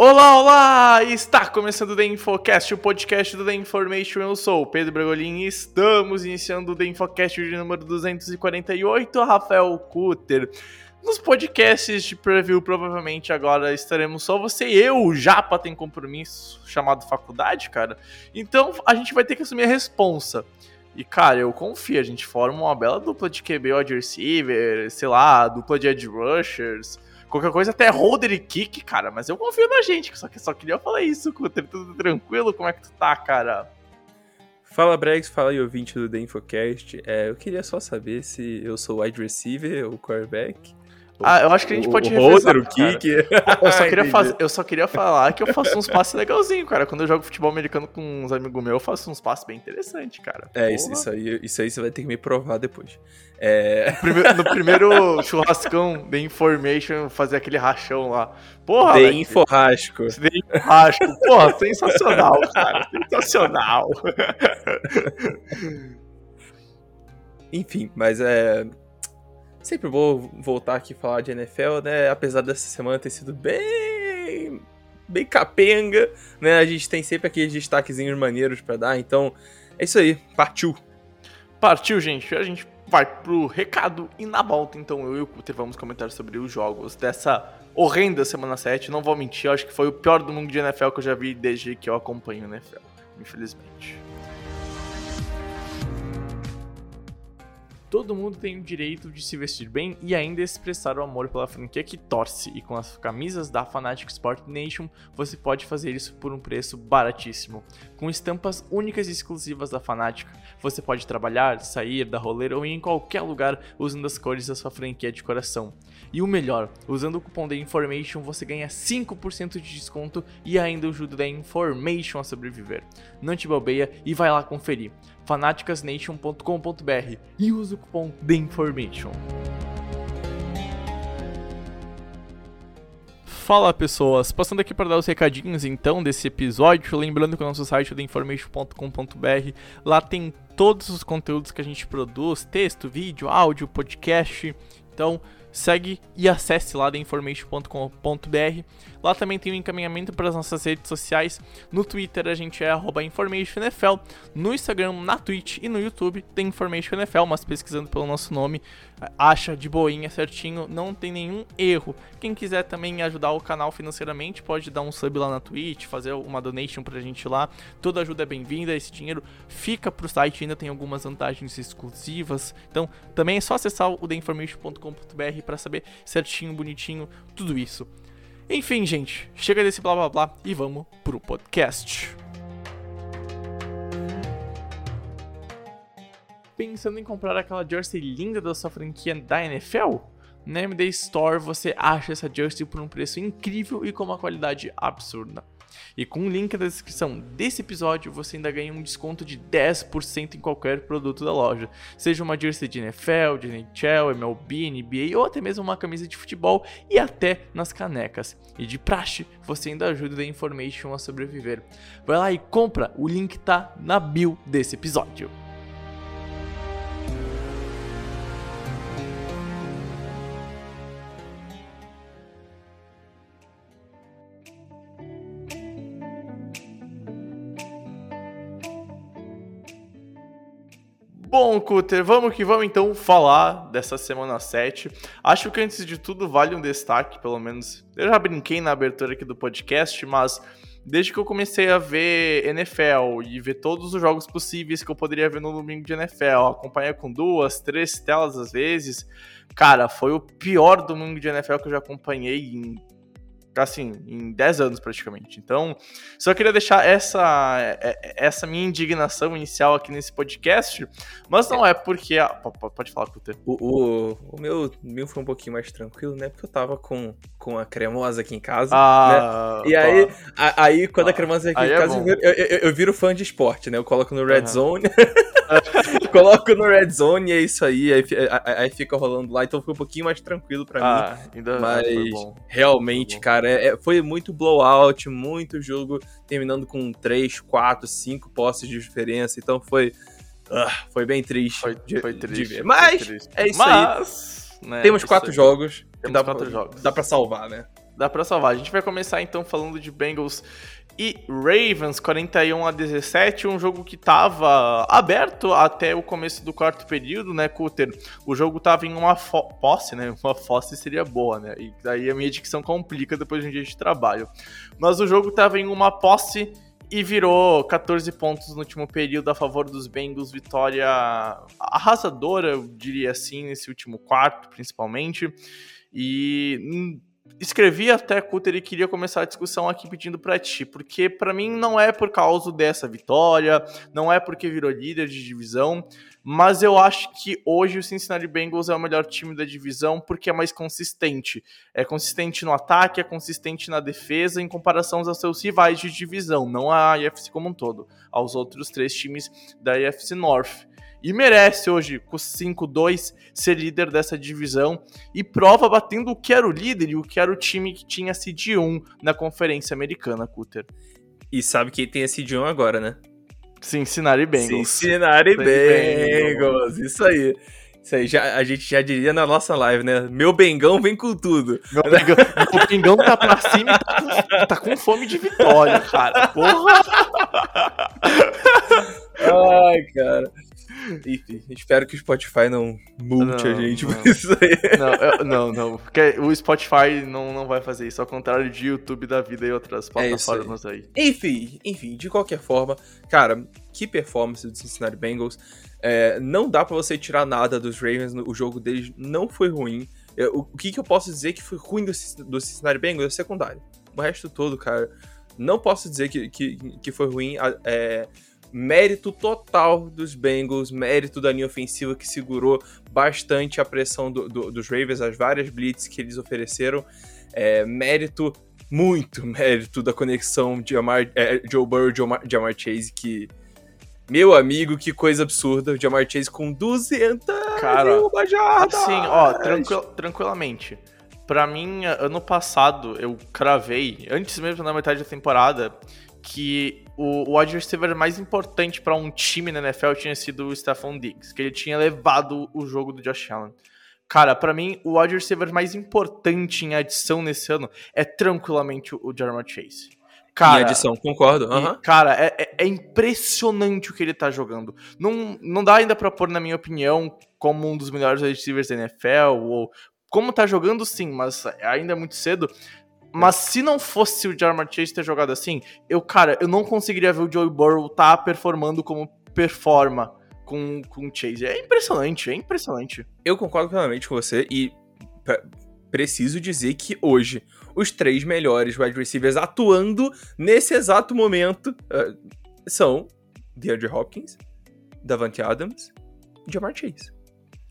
Olá, olá! Está começando o The Infocast, o podcast do The Information. Eu sou o Pedro Bragolin e estamos iniciando o The Infocast de número 248, Rafael Cutter. Nos podcasts de preview, provavelmente agora estaremos só você e eu. O Japa tem compromisso chamado faculdade, cara. Então a gente vai ter que assumir a responsa. E, cara, eu confio, a gente forma uma bela dupla de QB wide receiver, sei lá, dupla de edge rushers, qualquer coisa, até holder kick, cara, mas eu confio na gente, só que só queria falar isso, Cutter, tudo tranquilo? Como é que tu tá, cara? Fala Bregs, fala aí ouvinte do The Infocast. É, eu queria só saber se eu sou wide receiver ou quarterback. Ah, eu acho que a gente pode o holder, o kick. Eu só, queria faz... eu só queria falar que eu faço uns passes legalzinhos, cara. Quando eu jogo futebol americano com uns amigos meus, eu faço uns passes bem interessantes, cara. É, isso, isso aí, isso aí você vai ter que me provar depois. É, no primeiro churrascão de Information, fazer aquele rachão lá. Porra, The Alex, Inforrasco. esse de Rasco. Porra, sensacional, cara. Sensacional. Enfim, mas é. Sempre vou voltar aqui falar de NFL, né? Apesar dessa semana ter sido bem. bem capenga, né? A gente tem sempre aqueles destaquezinhos maneiros pra dar, então é isso aí, partiu. Partiu, gente. A gente vai pro recado e na volta, então eu e o Cutter vamos comentar sobre os jogos dessa horrenda semana 7. Não vou mentir, acho que foi o pior do mundo de NFL que eu já vi desde que eu acompanho o NFL, infelizmente. Todo mundo tem o direito de se vestir bem e ainda expressar o amor pela franquia que torce, e com as camisas da Fanatic Sport Nation você pode fazer isso por um preço baratíssimo. Com estampas únicas e exclusivas da Fanatic, você pode trabalhar, sair, dar rolê ou ir em qualquer lugar usando as cores da sua franquia de coração. E o melhor, usando o cupom da Information você ganha 5% de desconto e ainda ajuda da Information a sobreviver. Não te bobeia e vai lá conferir fanaticasnation.com.br e usa o cupom The Information. Fala pessoas, passando aqui para dar os recadinhos então desse episódio, lembrando que o nosso site é theinformation.com.br, lá tem todos os conteúdos que a gente produz, texto, vídeo, áudio, podcast, então segue e acesse lá theinformation.com.br. Lá também tem o encaminhamento para as nossas redes sociais. No Twitter a gente é arroba InformationNFL. No Instagram, na Twitch e no YouTube tem InformationNFL, mas pesquisando pelo nosso nome, acha de boinha certinho, não tem nenhum erro. Quem quiser também ajudar o canal financeiramente, pode dar um sub lá na Twitch, fazer uma donation pra gente lá. Toda ajuda é bem-vinda, esse dinheiro fica pro site, ainda tem algumas vantagens exclusivas. Então, também é só acessar o theinformation.com.br para saber certinho, bonitinho, tudo isso. Enfim, gente, chega desse blá blá blá e vamos pro podcast. Pensando em comprar aquela jersey linda da sua franquia da NFL? Na MD Store você acha essa jersey por um preço incrível e com uma qualidade absurda. E com o link na descrição desse episódio você ainda ganha um desconto de 10% em qualquer produto da loja, seja uma jersey de NFL, de NHL, MLB, NBA ou até mesmo uma camisa de futebol e até nas canecas. E de praxe, você ainda ajuda a Information a sobreviver. Vai lá e compra, o link tá na bio desse episódio. Bom, Cutter, vamos que vamos então falar dessa semana 7. Acho que antes de tudo vale um destaque, pelo menos. Eu já brinquei na abertura aqui do podcast, mas desde que eu comecei a ver NFL e ver todos os jogos possíveis que eu poderia ver no domingo de NFL, acompanhar com duas, três telas às vezes, cara, foi o pior domingo de NFL que eu já acompanhei em assim, em 10 anos praticamente. Então, só queria deixar essa, é, é, essa minha indignação inicial aqui nesse podcast, mas não é porque. A... Pode falar, Cuter. O, o, o meu, meu foi um pouquinho mais tranquilo, né? Porque eu tava com, com a cremosa aqui em casa. Ah, né? E aí, a, aí, quando ah, a cremosa aqui em é casa, eu, eu, eu, eu, viro fã de esporte, né? Eu coloco no Red uhum. Zone. coloco no Red Zone e é isso aí, aí, aí, aí, fica rolando lá, então foi um pouquinho mais tranquilo pra ah, mim. Ainda mas realmente, cara, é, é, foi muito blowout, muito jogo terminando com 3, 4, 5 posses de diferença, então foi. Uh, foi bem triste. Foi, de, foi triste. De ver. Mas triste. é isso mas, aí. Né, Temos quatro jogos. Temos dá quatro pra, jogos. Dá pra salvar, né? Dá pra salvar. A gente vai começar então falando de Bengals e Ravens 41 a 17, um jogo que estava aberto até o começo do quarto período, né, Cutter? O jogo estava em uma posse, né? Uma fosse seria boa, né? E daí a minha dicção complica depois de um dia de trabalho. Mas o jogo estava em uma posse e virou 14 pontos no último período a favor dos Bengals, vitória arrasadora, eu diria assim, nesse último quarto, principalmente. E hum, escrevi até, Cutter, e queria começar a discussão aqui pedindo para ti, porque para mim não é por causa dessa vitória, não é porque virou líder de divisão, mas eu acho que hoje o Cincinnati Bengals é o melhor time da divisão porque é mais consistente. É consistente no ataque, é consistente na defesa em comparação aos seus rivais de divisão, não a IFC como um todo, aos outros três times da IFC North e merece hoje, com 5-2, ser líder dessa divisão e prova batendo o que era o líder e o que era o time que tinha seed 1 na Conferência Americana, Cutter. E sabe quem tem a seed 1 agora, né? Cincinnati Bengals. Cincinnati Bengals, isso aí. Isso aí, já, a gente já diria na nossa live, né? Meu Bengão vem com tudo. Meu Bengão, meu Bengão tá pra cima e tá com, tá com fome de vitória, cara. Porra! Ai, cara. Enfim, espero que o Spotify não multe não, a gente não. por isso aí. Não, eu, não, não. Porque o Spotify não, não vai fazer isso, ao contrário de YouTube da vida e outras é plataformas é aí. aí. Enfim, enfim, de qualquer forma, cara, que performance do Cincinnati Bengals. É, não dá para você tirar nada dos Ravens, o jogo deles não foi ruim. É, o, o que, que eu posso dizer que foi ruim do, do Cincinnati Bengals é secundário. O resto todo, cara, não posso dizer que, que, que foi ruim. É, mérito total dos Bengals, mérito da linha ofensiva que segurou bastante a pressão do, do, dos Ravens, as várias blitz que eles ofereceram, é, mérito, muito mérito da conexão de Amar, é, Joe Burrow e Jamar Chase, que, meu amigo, que coisa absurda, o Jamar Chase com 200 Cara, jardas! Sim, ó, tranquil, tranquilamente. Pra mim, ano passado, eu cravei, antes mesmo da metade da temporada, que o wide receiver mais importante para um time na NFL tinha sido o Stephon Diggs, que ele tinha levado o jogo do Josh Allen. Cara, para mim, o wide receiver mais importante em adição nesse ano é tranquilamente o Jeremy Chase. Cara, em adição, concordo. Uhum. E, cara, é, é, é, impressionante o que ele tá jogando. Não, não dá ainda pra pôr, na minha opinião, como um dos melhores receivers da NFL, ou como tá jogando, sim, mas ainda é muito cedo. Mas se não fosse o Jamar Chase ter jogado assim, eu, cara, eu não conseguiria ver o Joey Burrow tá performando como performa com, com o Chase. É impressionante, é impressionante. Eu concordo plenamente com você e preciso dizer que hoje os três melhores wide receivers atuando nesse exato momento uh, são DeAndre Hopkins, Davante Adams e Jamar Chase.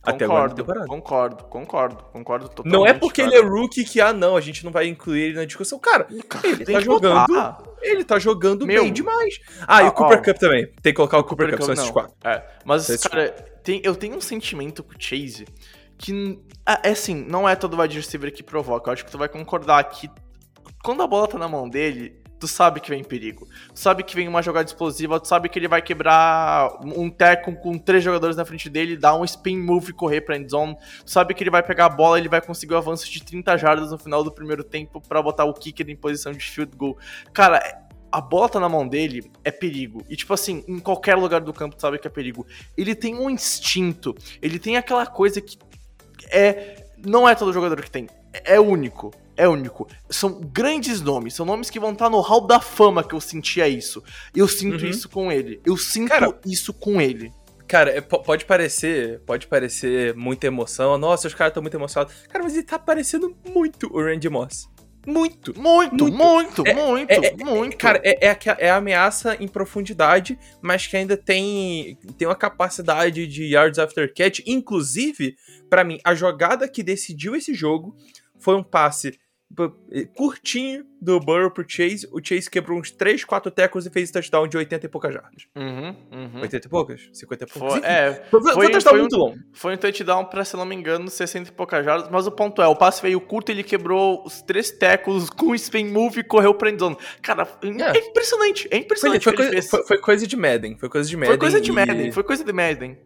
Até agora temporada. Concordo, concordo, concordo totalmente. Não é porque cara. ele é rookie que, ah, não, a gente não vai incluir ele na discussão. Cara, ele tá jogando. Ele tá jogando Meu. bem demais. Ah, ah e o Cooper ó, Cup também. Tem que colocar o, Cooper, Cooper Cup, Cup são esses quatro. É, mas, cara, tem, eu tenho um sentimento com o Chase que. É, é assim, não é todo wide receiver que provoca. Eu acho que tu vai concordar que quando a bola tá na mão dele, tu sabe que vem perigo. Tu sabe que vem uma jogada explosiva, tu sabe que ele vai quebrar um teco com três jogadores na frente dele, dar um spin move e correr pra endzone. Tu sabe que ele vai pegar a bola, ele vai conseguir o um avanço de 30 jardas no final do primeiro tempo para botar o kicker em posição de field goal. Cara, a bola tá na mão dele, é perigo. E, tipo assim, em qualquer lugar do campo tu sabe que é perigo. Ele tem um instinto, ele tem aquela coisa que é. Não é todo jogador que tem, é único é único. São grandes nomes, são nomes que vão estar no hall da fama que eu sentia isso. Eu sinto uhum. isso com ele. Eu sinto Cara, isso com ele. Cara, é, pode parecer, pode parecer muita emoção. Nossa, os caras estão muito emocionados. Cara, mas ele tá parecendo muito o Randy Moss. muito. Muito, Muito. muito, muito, É- é- muito. Cara, é, é, é a ameaça em profundidade, mas que ainda tem, tem uma capacidade de yards after catch. Inclusive, pra mim, a jogada que decidiu esse jogo foi um passe curtinho do Burrow pro Chase. O Chase quebrou uns 3, 4 tackles e fez touchdown de 80 e poucas jardas. Uhum, uhum. 80 e poucas? 50 e poucas? Foi, Enfim, é, foi, foi, foi- um touchdown foi um- muito longo. Foi um touchdown pra, se não me engano, 60 e poucas jardas, mas o ponto é, o passe veio curto, ele quebrou os três tackles com spin move e correu pra endzone. Cara, é, É. impressionante, é Foi, impressionante foi o ele coisa, foi- foi coisa de Madden. Foi coisa de Madden. Foi coisa de e- Madden, foi coisa de Madden.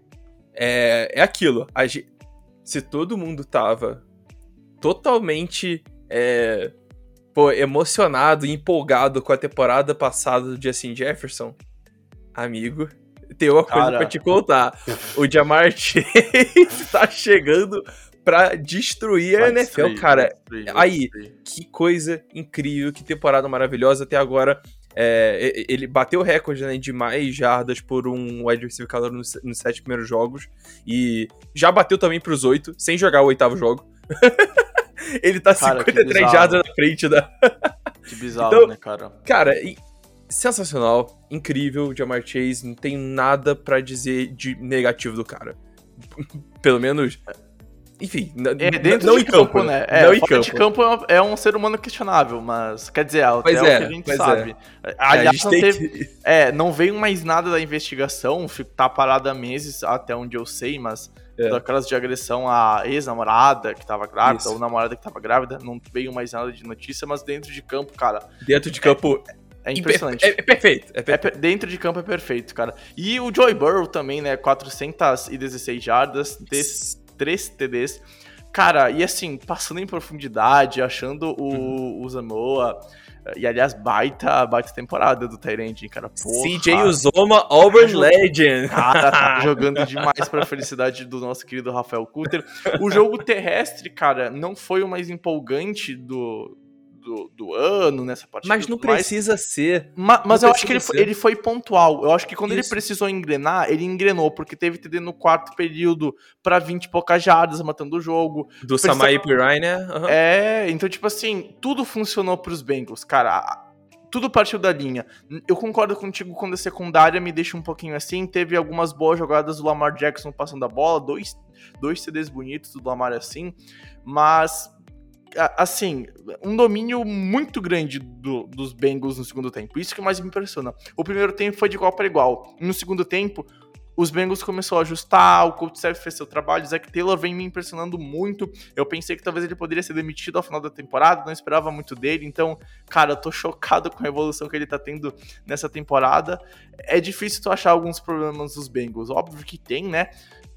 é, é aquilo. A se todo mundo tava totalmente é, pô, emocionado e empolgado com a temporada passada do Justin Jefferson, amigo, tem uma coisa Cara. pra te contar. O Jamar Chase tá chegando pra destruir a Vai NFL, destruir, cara. destruir, aí, destruir. Que coisa incrível, que temporada maravilhosa até agora. é, ele bateu o recorde né, de mais jardas por um wide receiver calor nos, nos sete primeiros jogos. E já bateu também pros oito, sem jogar o oitavo jogo. ele tá Cara, que 53 bizarro. jardas na frente da. Que bizarro, Então- né, cara? Cara, e- sensacional, incrível o Jamar Chase. Não tem nada pra dizer de negativo do cara. Pelo menos. Enfim, É, dentro não de em campo, né? né? É, não em campo. de campo é um- é um ser humano questionável, mas quer dizer, até Pois o é, que a gente pois sabe. É, Aliás, a gente não teve, que- É, não veio mais nada da investigação, tá parado há meses, até onde eu sei, mas É. daquelas de agressão à ex-namorada que tava grávida, Isso. ou namorada que tava grávida, não veio mais nada de notícia, mas dentro de campo, cara, Dentro de campo. é impressionante. É, é perfeito. É É perfeito. per- dentro de campo é perfeito, cara. E o Joey Burrow também, né? 416 jardas, des- 3 TDs. Cara, e assim, passando em profundidade, achando o, o Zamoa. E aliás, baita, baita temporada do Tyrande, cara. Porra. CJ Uzoma, Auburn Cara, Legend. Cara, tá jogando demais pra felicidade do nosso querido Rafael Kutter. O jogo terrestre, cara, não foi o mais empolgante do, do, do ano nessa partida. Mas não tudo mais. precisa ser. Ma- mas Não eu acho que ele precisa ser. ele foi pontual. Eu acho que quando ele Isso. precisou engrenar, ele engrenou, porque teve TD no quarto período pra 20 e poucas jardas, matando o jogo. Do Precisa- Samai Pirai, né? Aham. É, então, tipo assim, tudo funcionou pros Bengals, cara. Tudo partiu da linha. Eu concordo contigo quando a secundária me deixa um pouquinho assim. Teve algumas boas jogadas do Lamar Jackson passando a bola, dois, dois CDs bonitos do Lamar assim, mas assim, um domínio muito grande do- dos Bengals no segundo tempo. Isso que mais me impressiona. O primeiro tempo foi de igual para igual. No segundo tempo, os Bengals começou a ajustar, o coach staff fez seu trabalho, o Zach Taylor vem me impressionando muito. Eu pensei que talvez ele poderia ser demitido ao final da temporada, não esperava muito dele, então, cara, eu tô chocado com a evolução que ele tá tendo nessa temporada. É difícil tu achar alguns problemas dos Bengals, óbvio que tem, né?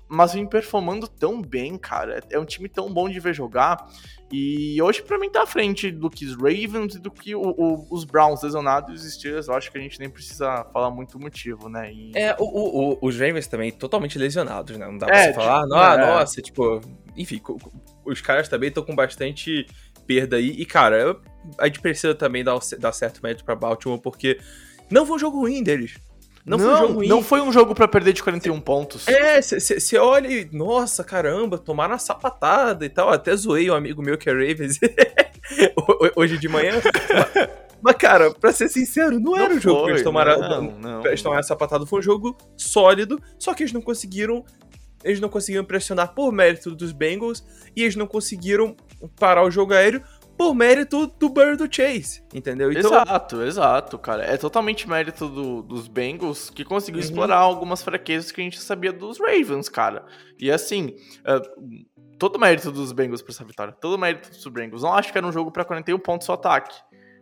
Mas vem performando tão bem, cara. É um time tão bom de ver jogar. E hoje, pra mim, tá à frente do que os Ravens e do que o- o- os Browns lesionados e os Steelers. Eu acho que a gente nem precisa falar muito o motivo, né? E- É, o, os Ravens também totalmente lesionados, né? Não dá É, pra você tipo, falar, "Ah, é. nossa, tipo. Enfim, os caras também estão com bastante perda aí. E, cara, a gente precisa também dar, dar certo mérito pra Baltimore, porque não foi um jogo ruim deles. Não, foi um jogo não foi um jogo pra perder de 41 pontos. É, você olha e, nossa, caramba, tomaram uma sapatada e tal. Até zoei um amigo meu que é Ravens ho- hoje de manhã. mas, cara, pra ser sincero, não, era um jogo que eles foi, tomaram. Não, não. eles tomarem essa patada. Foi um jogo sólido, só que eles não conseguiram. Eles não conseguiram pressionar por mérito dos Bengals e eles não conseguiram parar o jogo aéreo por mérito do Bird do Chase, entendeu? Então, Exato, exato, cara. É totalmente mérito do- dos Bengals que conseguiu Uhum. explorar algumas fraquezas que a gente sabia dos Ravens, cara. E assim, é, todo mérito dos Bengals pra essa vitória. Todo mérito dos Bengals. Não acho que era um jogo pra 41 pontos o ataque.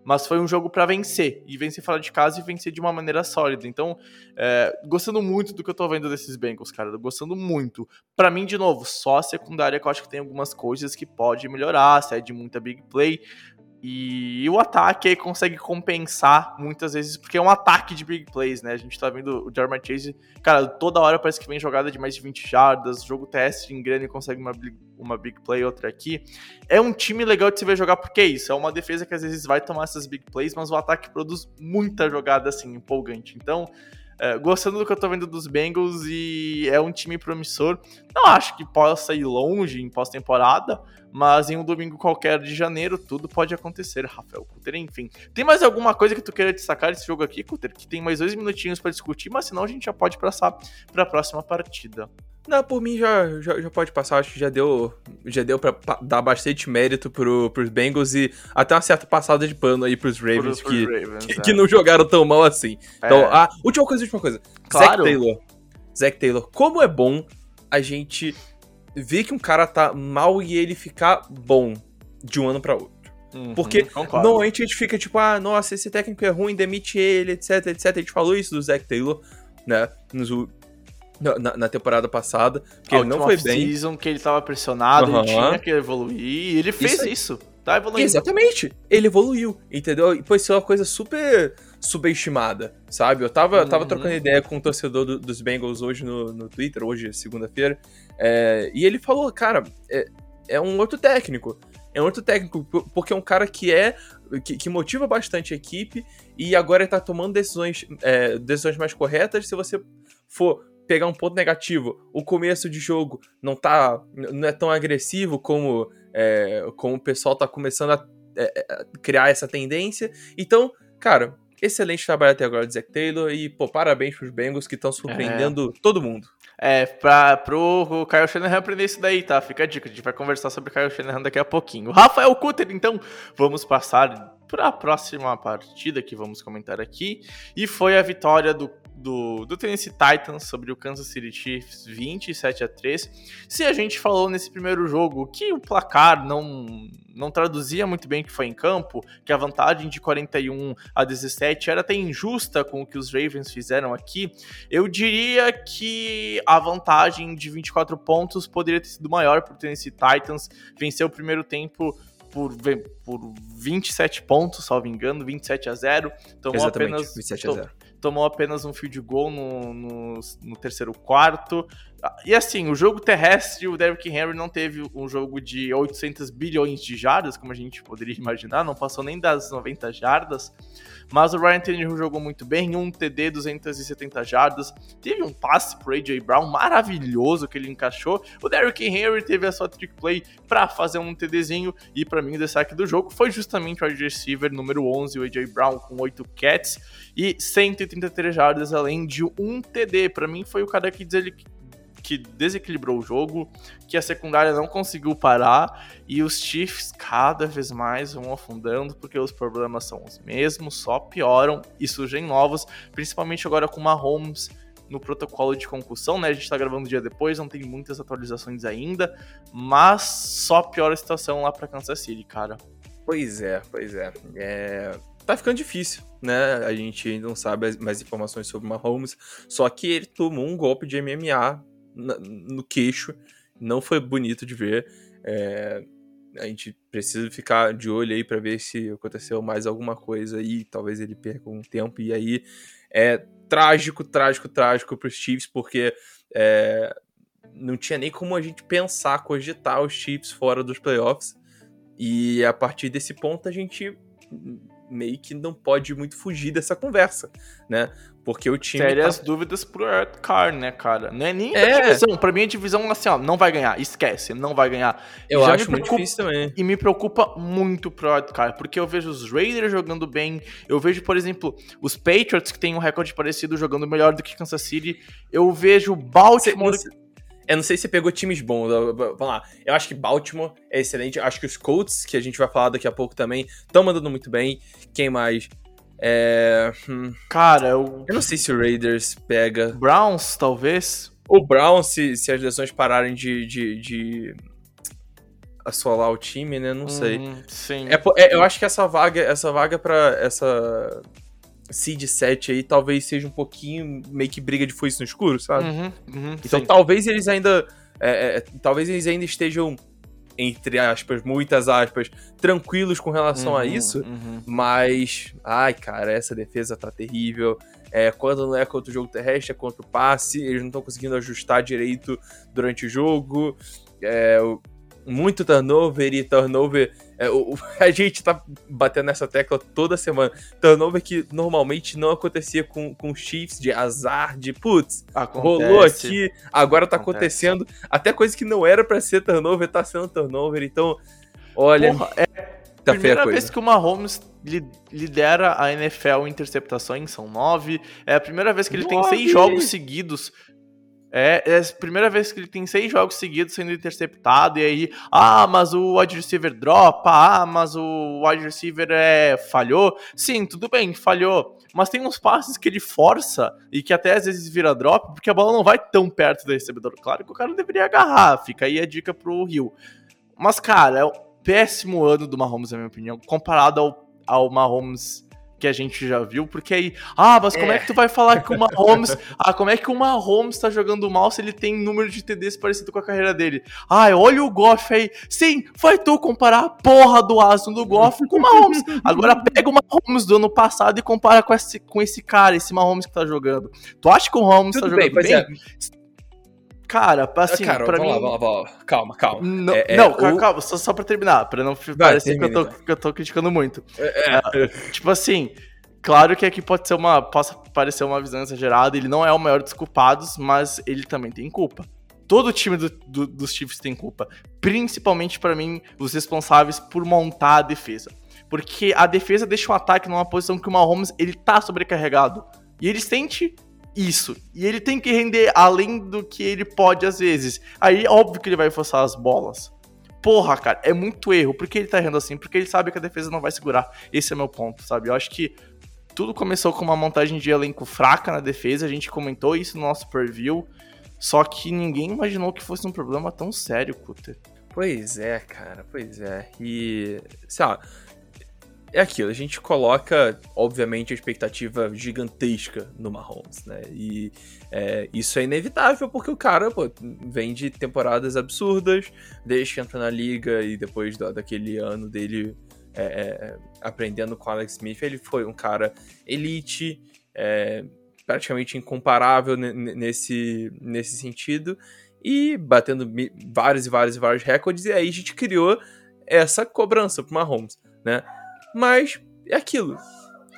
Mas foi um jogo pra vencer. E vencer fora de casa e vencer de uma maneira sólida. Então, é, gostando muito do que eu tô vendo desses Bengals, cara. Gostando muito. Pra mim, de novo, só a secundária que eu acho que tem algumas coisas que pode melhorar. Cede muita big play. E o ataque aí consegue compensar muitas vezes, porque é um ataque de big plays, né? A gente tá vendo o Jarman Chase, cara, toda hora parece que vem jogada de mais de 20 jardas, jogo teste, engrena e consegue uma, big- uma big play, outra aqui. É um time legal de se ver jogar, porque é isso, é uma defesa que às vezes vai tomar essas big plays, mas o ataque produz muita jogada, assim, empolgante. Então, é, gostando do que eu tô vendo dos Bengals e é um time promissor. Não acho que possa ir longe em pós-temporada, mas em um domingo qualquer de janeiro tudo pode acontecer, Rafael Cutter. Enfim, tem mais alguma coisa que tu queira destacar desse jogo aqui, Cutter? Que tem mais dois minutinhos para discutir, mas senão a gente já pode passar para a próxima partida. Não, por mim já, já, já, pode passar, acho que já deu, já deu pra dar bastante mérito pro, pros Bengals e até uma certa passada de pano aí pros Ravens, pros, que, Ravens, que, é. que, não jogaram tão mal assim. É. Então, a última coisa, última coisa. Claro. Zac Taylor. Zac Taylor, como é bom a gente ver que um cara tá mal e ele ficar bom de um ano para outro. Uhum, Porque concordo. normalmente a gente fica tipo, ah, nossa, esse técnico é ruim, demite ele, etc, etc. A gente falou isso do Zac Taylor, né? Nos, na, na, temporada passada, porque ele não foi bem. season que ele tava pressionado, uhum. ele tinha que evoluir, e ele fez isso. isso. Tá evoluindo. Exatamente. Ele evoluiu, entendeu? E foi ser uma coisa super subestimada, sabe? Eu tava, uhum. tava trocando ideia com um torcedor do, dos Bengals hoje no, no Twitter, hoje segunda-feira, é, e ele falou, cara, é, é um outro técnico. É um outro técnico, porque é um cara que é. que, que motiva bastante a equipe e agora ele tá tomando decisões, é, decisões mais corretas. Se você for pegar um ponto negativo, o começo de jogo não tá. não é tão agressivo como, é, como o pessoal tá começando a é, é criar essa tendência. Então, cara, excelente trabalho até agora de Zac Taylor e, pô, parabéns pros Bengals que estão surpreendendo é. todo mundo. É, pra, pro Kyle Shanahan aprender isso daí, tá? Fica a dica, a gente vai conversar sobre o Kyle Shanahan daqui a pouquinho. Rafael Cutter, então, vamos passar para a próxima partida que vamos comentar aqui. E foi a vitória do do, do Tennessee Titans sobre o Kansas City Chiefs 27 a 3. Se a gente falou nesse primeiro jogo que o placar não, não traduzia muito bem que foi em campo, que a vantagem de 41 a 17 era até injusta com o que os Ravens fizeram aqui, eu diria que a vantagem de 24 pontos poderia ter sido maior para o Tennessee Titans. Venceu o primeiro tempo por, por 27 pontos, salvo engano, 27 a 0. Tomou Exatamente, apenas 27 a 0 tomou apenas um field goal no, no, no, terceiro quarto. E assim, o jogo terrestre, o Derrick Henry não teve um jogo de 800 bilhões de jardas, como a gente poderia imaginar, não passou nem das 90 jardas. Mas o Ryan Tannehill jogou muito bem, um TD, 270 jardas. Teve um passe pro AJ Brown maravilhoso que ele encaixou. O Derrick Henry teve a sua trick play para fazer um TDzinho. E para mim, o destaque do jogo foi justamente o wide receiver número 11, o AJ Brown, com 8 cats e 133 jardas, além de um TD. Para mim, foi o cara que que desequilibrou o jogo, que a secundária não conseguiu parar e os Chiefs cada vez mais vão afundando porque os problemas são os mesmos, só pioram e surgem novos, principalmente agora com Mahomes no protocolo de concussão, né? A gente tá gravando um dia depois, não tem muitas atualizações ainda, mas só piora a situação lá para Kansas City, cara. Pois é, pois é. é. Tá ficando difícil, né? A gente ainda não sabe mais informações sobre o Mahomes, só que ele tomou um golpe de MMA no queixo. Não foi bonito de ver. É, a gente precisa ficar de olho aí para ver se aconteceu mais alguma coisa aí. Talvez ele perca um tempo. E aí é trágico, trágico, trágico para os Chiefs, porque é, não tinha nem como a gente pensar, cogitar os Chiefs fora dos playoffs. E a partir desse ponto a gente meio que não pode muito fugir dessa conversa, né? Porque o time. Sérias tá... dúvidas pro Art Car, né, cara? Não é nem é. divisão. Pra mim, a divisão, assim, ó, não vai ganhar. Esquece, não vai ganhar. Eu Já acho muito difícil também. E me preocupa muito pro Art Car, porque eu vejo os Raiders jogando bem. Eu vejo, por exemplo, os Patriots, que tem um recorde parecido, jogando melhor do que Kansas City. Eu vejo Baltimore. Você, você... Eu não sei se você pegou times bons. Vamos lá. Eu acho que Baltimore é excelente. Eu acho que os Colts, que a gente vai falar daqui a pouco também, estão mandando muito bem. Quem mais? É. Hum. Cara, eu. Eu não sei se o Raiders pega. Browns, talvez. O Browns, se, se as lesões pararem de, de, de assolar o time, né? Não sei. Hum, sim. É, é, eu acho que essa vaga, essa vaga para essa seed 7 aí talvez seja um pouquinho meio que briga de foice no escuro, sabe? Uhum, uhum, então sim. talvez eles ainda é, é, talvez eles ainda estejam entre aspas, muitas aspas, tranquilos com relação uhum, a isso, uhum. mas, ai, cara, essa defesa tá terrível. É, quando não é contra o jogo terrestre, é contra o passe, eles não estão conseguindo ajustar direito durante o jogo. É, muito turnover e turnover. É, o, a gente tá batendo nessa tecla toda semana. Turnover que normalmente não acontecia com, com Chiefs, de azar, de putz, rolou aqui, agora tá Acontece. acontecendo. Até coisa que não era para ser turnover, tá sendo turnover. Então, olha. Porra, é tá primeira vez que o Mahomes lidera a NFL em interceptações, são nove. É a primeira vez que ele nove. tem seis jogos seguidos é, é, a primeira vez que ele tem seis jogos seguidos sendo interceptado, e aí, ah, mas o wide receiver dropa, ah, mas o wide receiver é, falhou. Sim, tudo bem, falhou. Mas tem uns passes que ele força e que até às vezes vira drop, porque a bola não vai tão perto do recebedor. Claro que o cara deveria agarrar, fica aí a dica pro Rio. Mas, cara, é um péssimo ano do Mahomes, na minha opinião, comparado ao, ao Mahomes que a gente já viu, porque aí, ah, mas como é, é que tu vai falar que o Mahomes, ah, como é que o Mahomes tá jogando mal se ele tem número de TDs parecido com a carreira dele? Ah, olha o Goff aí. Sim, vai tu comparar a porra do asno do Goff com o Mahomes. Agora pega o Mahomes do ano passado e compara com esse, com esse cara, esse Mahomes que tá jogando. Tu acha que o Mahomes Tudo tá bem, jogando bem? É. Cara, assim, Cara, pra mim. Lá, lá, lá. Calma, calma. Não, é, não é, calma, só, só pra terminar, pra não Vai, parecer termina, que, eu tô, que eu tô criticando muito. É, é. tipo assim, claro que aqui pode ser uma. possa parecer uma visão exagerada, ele não é o maior dos culpados, mas ele também tem culpa. Todo time do, do, dos Chiefs tem culpa. Principalmente para mim, os responsáveis por montar a defesa. Porque a defesa deixa o ataque numa posição que o Mahomes ele tá sobrecarregado. E ele sente isso. E ele tem que render além do que ele pode às vezes. Aí, óbvio que ele vai forçar as bolas. Porra, cara, é muito erro. Por que ele tá errando assim? Porque ele sabe que a defesa não vai segurar. Esse é meu ponto, sabe? Eu acho que tudo começou com uma montagem de elenco fraca na defesa. A gente comentou isso no nosso preview. Só que ninguém imaginou que fosse um problema tão sério, Cutter. Pois é, cara, pois é. E, sei lá, é aquilo, a gente coloca, obviamente, a expectativa gigantesca no Mahomes, né? E é, isso é inevitável porque o cara pô, vem de temporadas absurdas, desde que entra na liga e depois da, daquele ano dele é, é, aprendendo com Alex Smith, ele foi um cara elite, é, praticamente incomparável nesse, nesse sentido, e batendo vários e vários e vários recordes, e aí a gente criou essa cobrança pro Mahomes, né? Mas é aquilo.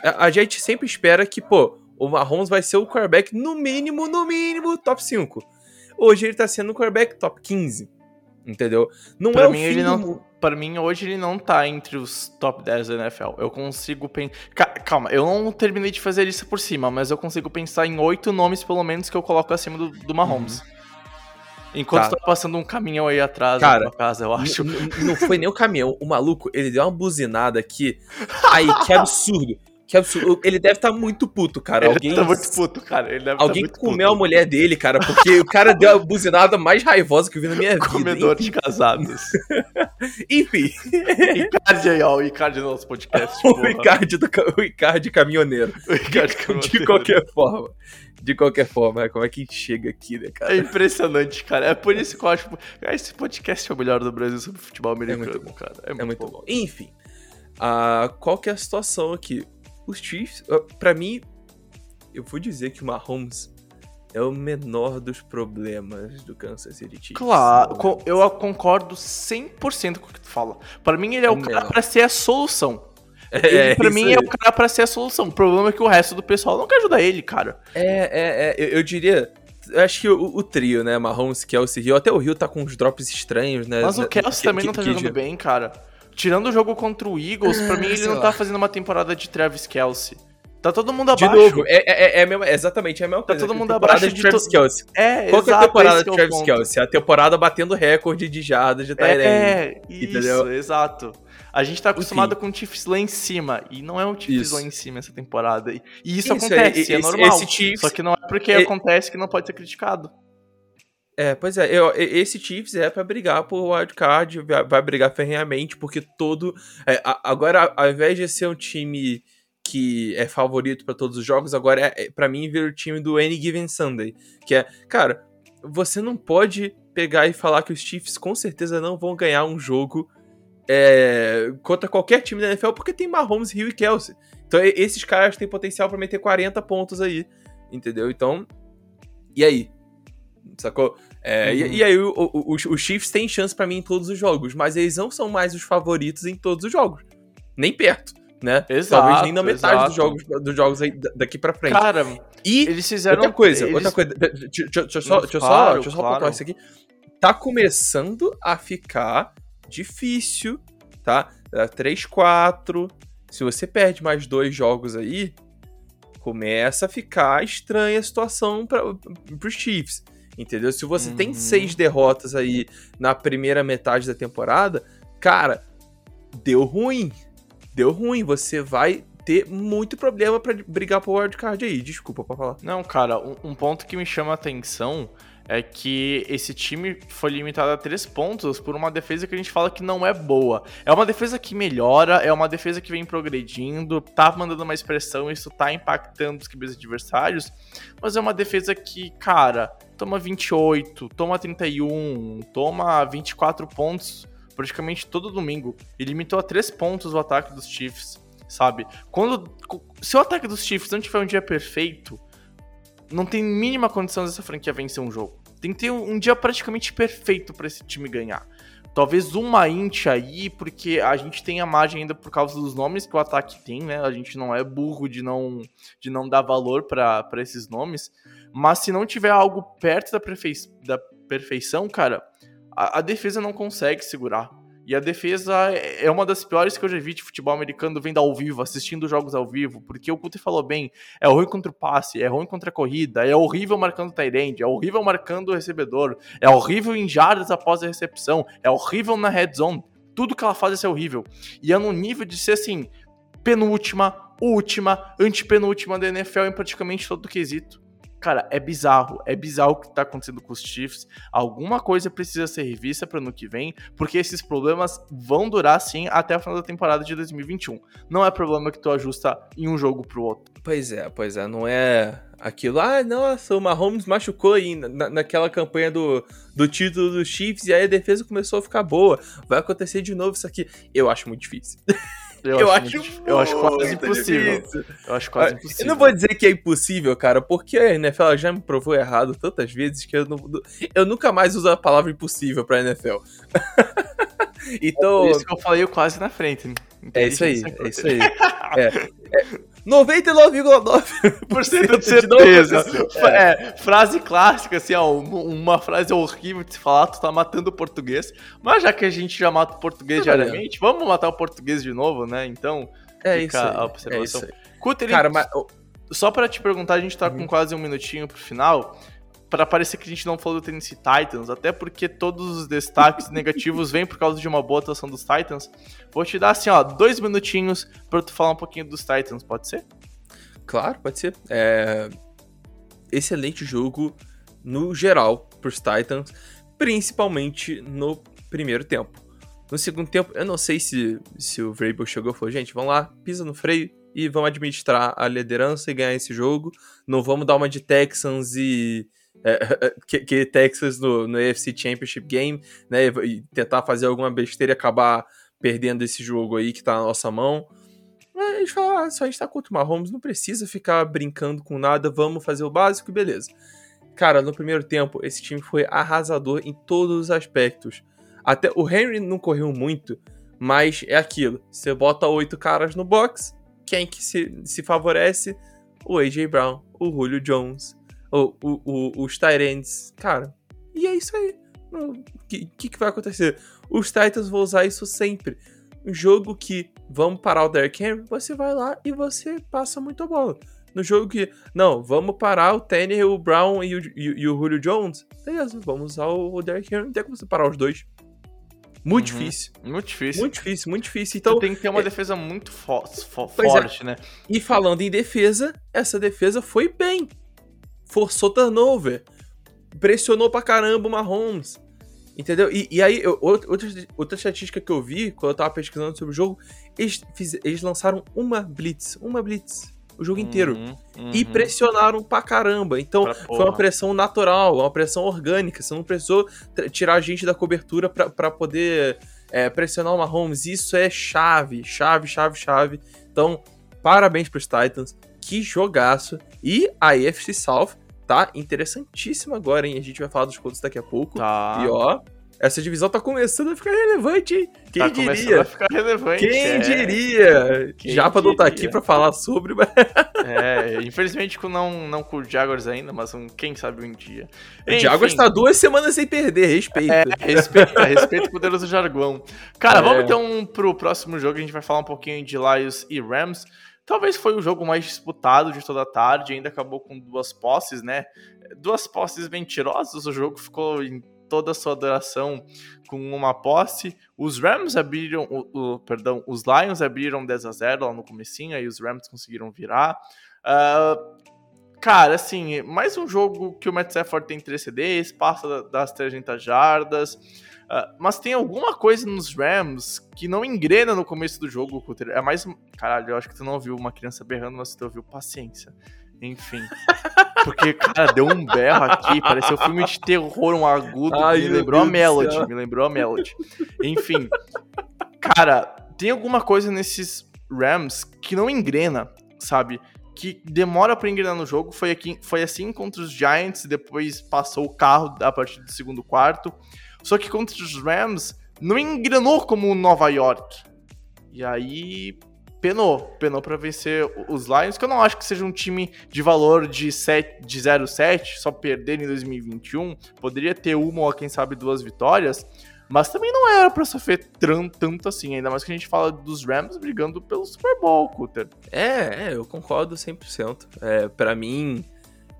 A, a, gente sempre espera que, pô, o Mahomes vai ser o quarterback no mínimo, no mínimo, top 5. Hoje ele tá sendo o quarterback top 15. Entendeu? Não pra é mim, ele do... não Para mim, hoje ele não tá entre os top 10 da NFL. Eu consigo pensar. Calma, eu não terminei de fazer isso por cima, mas eu consigo pensar em oito nomes, pelo menos, que eu coloco acima do, do Mahomes. Uhum. Enquanto tá. tá passando um caminhão aí atrás Cara, casa, eu acho. Não foi nem o caminhão. O maluco, ele deu uma buzinada aqui. Aí, que absurdo. Que absurdo. Ele deve estar tá muito puto, cara. Ele alguém tá muito puto, cara. Ele deve tá alguém tá comeu puto. a mulher dele, cara, porque o cara deu a buzinada mais raivosa que eu vi na minha vida. Comedor de casados. Enfim. Icardi aí, ó. O Icardi no nosso podcast. o, Icardi do, o Icardi caminhoneiro. O Icardi caminhoneiro. De qualquer forma. De qualquer forma, né? como é que a gente chega aqui, né, cara? É impressionante, cara. É por isso que eu acho. Esse podcast é o melhor do Brasil sobre futebol americano, é muito bom. cara. É, é muito, bom. bom. Enfim. Uh, qual que é a situação aqui? Os Chiefs, para mim, eu vou dizer que o Mahomes é o menor dos problemas do Kansas City Chiefs. Claro, eu concordo 100% com o que tu fala. Para mim, ele é, é o cara para ser a solução. É, pra mim aí. é o cara pra ser a solução. O problema é que o resto do pessoal não quer ajudar ele, cara. É, é, é. Eu, eu diria. Acho que o, o, trio, né? Mahomes, Kelsey, Hill. Até o Rio tá com uns drops estranhos, né? Mas o Kelsey também que, não tá que, jogando que, bem, cara. Tirando o jogo contra o Eagles, pra mim ele não tá fazendo uma temporada de Travis Kelsey. Tá todo mundo abaixo. De novo, é, é, é, é mesmo, exatamente é a mesma tá coisa. Tá todo mundo abaixo de Travis to... Kelsey. É, Qual que é a temporada de Travis Kelsey? A temporada batendo recorde de jardas de Tyrene. É, isso, exato. A gente tá acostumado Enfim. com o Chiefs lá em cima, e não é um Chiefs lá em cima essa temporada. E isso, isso acontece, é, é normal. Esse Chiefs, só que não é porque é, acontece que não pode ser criticado. É, pois é, eu, esse Chiefs é para brigar por wildcard, vai, brigar ferrenhamente, porque todo. É, agora, ao invés de ser um time que é favorito para todos os jogos, agora é, é para mim vira o time do Any Given Sunday, que é, cara, você não pode pegar e falar que os Chiefs com certeza não vão ganhar um jogo é, contra qualquer time da NFL, porque tem Mahomes, Hill e Kelsey. Então esses caras têm potencial para meter 40 pontos aí, entendeu? Então, e aí? Sacou? É, Uhum. e, e aí os, Chiefs têm chance pra mim em todos os jogos, mas eles não são mais os favoritos em todos os jogos. Nem perto, né? Exato, Talvez nem na metade exato. dos jogos, dos jogos daqui pra frente. Cara, e eles fizeram. outra coisa, eles- outra coisa, deixa, eu só, deixa eu só, Claro, eu só claro. pontuar isso aqui. Tá começando a ficar difícil, tá? É 3-4. Se você perde mais dois jogos aí, começa a ficar estranha a situação para os Chiefs. Entendeu? Se você tem Uhum. seis derrotas aí na primeira metade da temporada, cara, deu ruim. Deu ruim. Você vai ter muito problema pra brigar pro wildcard aí. Desculpa pra falar. Não, cara, um, um ponto que me chama a atenção é que esse time foi limitado a três pontos por uma defesa que a gente fala que não é boa. É uma defesa que melhora, é uma defesa que vem progredindo, tá mandando mais pressão, isso tá impactando os QBs adversários, mas é uma defesa que, cara, toma 28, toma 31, toma 24 pontos praticamente todo domingo e limitou a três pontos o ataque dos Chiefs, sabe? Quando se o ataque dos Chiefs não tiver um dia perfeito, não tem mínima condição dessa franquia vencer um jogo. Tem que ter um, dia praticamente perfeito pra esse time ganhar. Talvez uma int aí, porque a gente tem a margem ainda por causa dos nomes que o ataque tem, né? A gente não é burro de não, de não dar valor pra esses nomes. Mas se não tiver algo perto da, perfei da perfeição, cara, a, a defesa não consegue segurar. E a defesa é uma das piores que eu já vi de futebol americano vendo ao vivo, assistindo jogos ao vivo, porque o Cutter falou bem, é ruim contra o passe, é ruim contra a corrida, é horrível marcando o end, é horrível marcando o recebedor, é horrível em jardas após a recepção, é horrível na red zone. Tudo que ela faz é ser horrível. E é no nível de ser assim, penúltima, última, antepenúltima da NFL em praticamente todo o quesito. Cara, é bizarro. É bizarro o que tá acontecendo com os Chiefs. Alguma coisa precisa ser revista para ano que vem, porque esses problemas vão durar sim até o final da temporada de 2021. Não é problema que tu ajusta em um jogo pro outro. Pois é, pois é, não é aquilo, ah, nossa, o Mahomes machucou aí na, naquela campanha do, do título dos Chiefs e aí a defesa começou a ficar boa. Vai acontecer de novo isso aqui. Eu acho muito difícil. Eu, acho, muito- eu acho quase impossível. difícil. Eu acho quase Eu impossível. não vou dizer que é impossível, cara, porque a NFL já me provou errado tantas vezes que eu, não, eu nunca mais uso a palavra impossível pra NFL. então. Por isso que eu falei quase na frente. né? É isso aí, é isso aí. É, é 99,9% Por cento de certeza. Fa- É, frase clássica, assim, ó, um- uma frase horrível de se falar, tu tá matando o português. Mas já que a gente já mata o português valendo. diariamente, vamos matar o português de novo, né? Então, É fica isso a aí. É observação. isso aí. Cara, mas. só pra te perguntar, a gente tá Uhum. com quase um minutinho pro final. Pra parecer que a gente não falou do Tennessee Titans, até porque todos os destaques negativos vêm por causa de uma boa atuação dos Titans. Vou te dar assim, ó, dois minutinhos pra tu falar um pouquinho dos Titans, pode ser? Claro, pode ser. É... Excelente jogo no geral pros Titans, principalmente no primeiro tempo. No segundo tempo, eu não sei se, se o Vrabel chegou e falou, gente, vamos lá, pisa no freio e vamos administrar a liderança e ganhar esse jogo. Não vamos dar uma de Texans e... é, que, que Texas no, no AFC Championship Game, né, e tentar fazer alguma besteira e acabar perdendo esse jogo aí que tá na nossa mão. Mas eles falaram, ah, só a gente tá contra o Mahomes, não precisa ficar brincando com nada, vamos fazer o básico e beleza. Cara, no primeiro tempo, esse time foi arrasador em todos os aspectos. Até o Henry não correu muito, mas é aquilo. Você bota oito caras no box, quem que se, se favorece? O A.J. Brown, o Julio Jones, o, o, os Tyrants. Cara, e é isso aí. O que, que, que vai acontecer? Os Titans vão usar isso sempre um jogo que vamos parar o Derrick Henry, você vai lá e você passa muita bola. No jogo que, não, vamos parar o Tanner, o Brown e o, e, e o Julio Jones, beleza, vamos usar o, o Derrick Henry, não tem como você parar os dois. Muito Uhum. difícil, Muito difícil. muito difícil, muito difícil. Então tem que ter uma é- defesa muito fo fo Pois é. forte, né? e falando em defesa, essa defesa foi bem. Forçou turnover. Pressionou pra caramba o Mahomes. Entendeu? E, e aí, eu- outra, outra, estatística que eu vi quando eu tava pesquisando sobre o jogo, eles, fiz- eles lançaram uma blitz. Uma blitz. O jogo inteiro. Uhum, E uhum. pressionaram pra caramba. Então, Pra foi uma pressão natural, uma pressão orgânica. Você não precisou tirar a gente da cobertura pra, pra poder é, pressionar o Mahomes. Isso é chave, chave, chave, chave. Então, parabéns pros Titans. Que jogaço. E a AFC South tá interessantíssima agora, hein? A gente vai falar dos Colts daqui a pouco. Tá. E ó, essa divisão tá começando a ficar relevante, hein? Quem tá diria? a ficar relevante. Quem é. diria? Quem Japa não tá aqui diria? pra falar sobre, mas É, infelizmente não, não com o Jaguars ainda, mas um, quem sabe um dia. o Jaguars tá duas semanas sem perder, respeita. É, respeita, respeita o poderoso jargão. Cara, É. vamos então pro próximo jogo, a gente vai falar um pouquinho de Lions e Rams. Talvez foi o jogo mais disputado de toda a tarde, ainda acabou com duas posses, né? Duas posses mentirosas, o jogo ficou em toda a sua duração com uma posse. Os Rams abriram, o, o- perdão, os Lions abriram 10 a 0 lá no comecinho, aí os Rams conseguiram virar. Ah, Cara, assim, mais um jogo que o Matt Stafford tem 3 CDs, passa da- das 300 jardas, ah, mas tem alguma coisa nos Rams que não engrena no começo do jogo, Cutter. É mais. Caralho, eu acho que tu não ouviu uma criança berrando, mas tu ouviu paciência. Enfim. Porque, cara, deu um berro aqui, pareceu um filme de terror, um agudo, Ai, me lembrou a Deus do Melody, me lembrou a Melody. Enfim, cara, tem alguma coisa nesses Rams que não engrena, sabe? Que demora pra engrenar no jogo. Foi, aqui, foi assim contra os Giants, depois passou o carro a partir do segundo quarto. Só que contra os Rams, não engrenou como o Nova York. E aí, penou. Penou pra vencer os Lions, que eu não acho que seja um time de valor de, 7, de 0-7, só perder em 2021. Poderia ter uma ou, quem sabe, duas vitórias. Mas também não era pra sofrer tanto assim, ainda mais que a gente fala dos Rams brigando pelo Super Bowl, Cutter. É, é, eu concordo 100%. É, pra mim,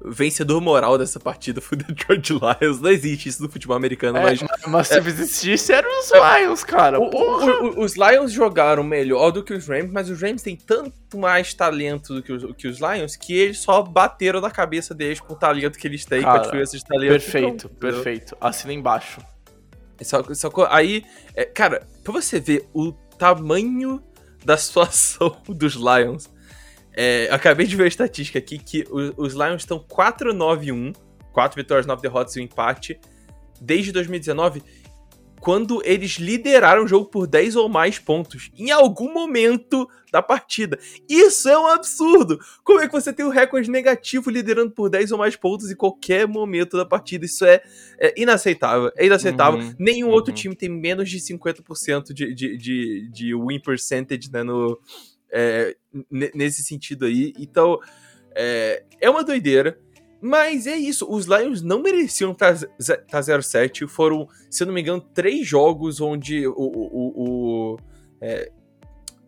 vencedor moral dessa partida foi o Detroit Lions. Não existe isso no futebol americano, mas... É, mas se existisse, eram os Lions, cara. O- o- Porra. o- os Lions jogaram melhor do que os Rams, mas os Rams têm tanto mais talento do que os, que os Lions que eles só bateram na cabeça deles com o talento que eles têm, com Cara, a diferença de talento. Perfeito, Pronto, perfeito. Assina embaixo. Só, só que aí, é, cara, pra você ver o tamanho da situação dos Lions, é, eu acabei de ver a estatística aqui que os Lions estão 4-9-1, 4 vitórias, 9 derrotas e um empate, desde 2019, quando eles lideraram o jogo por 10 ou mais pontos, em algum momento da partida. Isso é um absurdo! Como é que você tem um recorde negativo liderando por 10 ou mais pontos em qualquer momento da partida? Isso é, é inaceitável. É inaceitável. Uhum, Nenhum outro uhum. time tem menos de 50% de, de, de, de win percentage né, no, é, ne- nesse sentido aí. Então, é, é uma doideira. Mas é isso, os Lions não mereciam estar 0-7. Foram, se eu não me engano, três jogos onde o, o, o, é,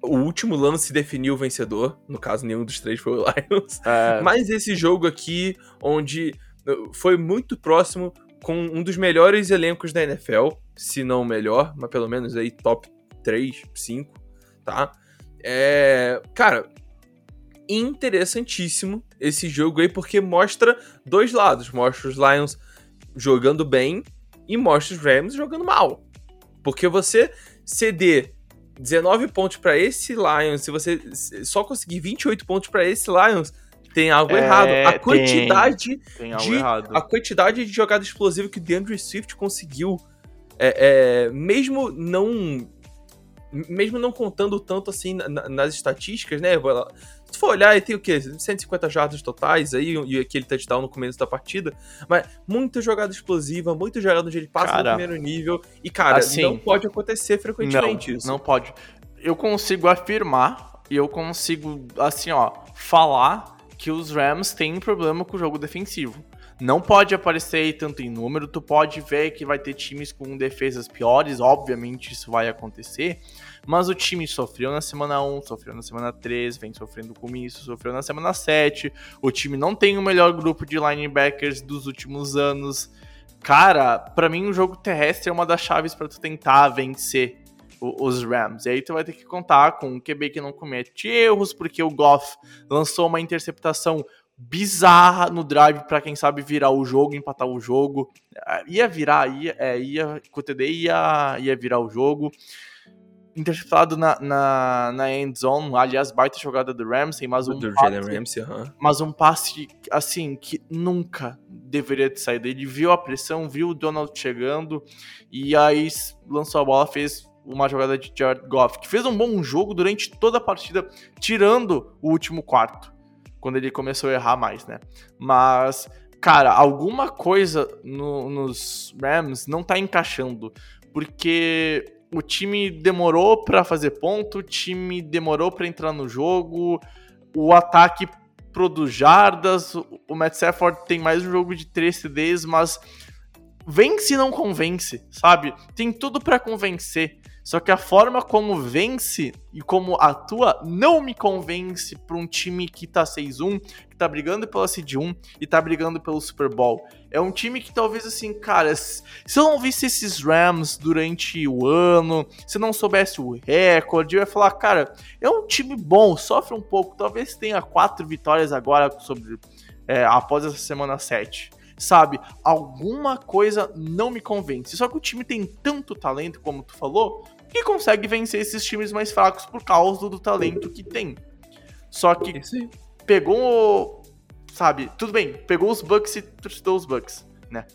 o último lance definiu o vencedor. No caso, nenhum dos três foi o Lions. É, Mas esse jogo aqui, onde uh, foi muito próximo com um dos melhores elencos da NFL, se não o melhor, mas pelo menos aí top 3, 5, tá? É, cara, interessantíssimo esse jogo aí, porque mostra dois lados. Mostra os Lions jogando bem e mostra os Rams jogando mal. Porque você ceder 19 pontos pra esse Lions, se você só conseguir 28 pontos pra esse Lions, tem algo É, errado. A tem. quantidade tem algo de- errado. a quantidade de jogada explosiva que o DeAndre Swift conseguiu, é, é, mesmo não mesmo não contando tanto assim na- na- nas estatísticas, né? Se tu for olhar, ele tem o quê? 150 jardas totais aí, e aquele touchdown no começo da partida. Mas muita jogada explosiva, muita jogada onde ele passa Cara, no primeiro nível. E, cara, assim, não pode acontecer frequentemente não, isso. Não pode. Eu consigo afirmar e eu consigo, assim, ó, falar que os Rams têm um problema com o jogo defensivo. Não pode aparecer tanto em número, tu pode ver que vai ter times com defesas piores, obviamente isso vai acontecer, mas o time sofreu na semana 1, sofreu na semana 3, vem sofrendo com isso, sofreu na semana 7, o time não tem o melhor grupo de linebackers dos últimos anos. Cara, pra mim o jogo terrestre é uma das chaves pra tu tentar vencer os Rams. E aí tu vai ter que contar com um QB que não comete erros, porque o Goff lançou uma interceptação bizarra no drive pra quem sabe virar o jogo, empatar o jogo. Ah, Ia virar, ia, é, ia, com o TD ia, ia virar o jogo. Interceptado na, na, na end zone, aliás, baita jogada do Ramsey, mas um do passe- Ramsey, mas um passe, assim, que nunca deveria ter saído. Ele viu a pressão, viu o Donald chegando, e aí lançou a bola, fez uma jogada de Jared Goff, que fez um bom jogo durante toda a partida, tirando o último quarto, quando ele começou a errar mais, né? Mas, cara, alguma coisa no, nos Rams não tá encaixando. Porque o time demorou para fazer ponto, o time demorou para entrar no jogo, o ataque produz jardas, o Matt Stafford tem mais um jogo de 3 CDs, mas vence não convence, sabe? Tem tudo para convencer. Só que a forma como vence e como atua não me convence para um time que tá 6-1, que tá brigando pela Seed 1 e tá brigando pelo Super Bowl. É um time que talvez assim, cara, se eu não visse esses Rams durante o ano, se eu não soubesse o recorde, eu ia falar, cara, é um time bom, sofre um pouco, talvez tenha quatro vitórias agora sobre é, após essa semana 7 sabe? Alguma coisa não me convence. Só que o time tem tanto talento, como tu falou, que consegue vencer esses times mais fracos por causa do talento que tem. Só que pegou, sabe, tudo bem, pegou os Bucks e trucidou os Bucks, né?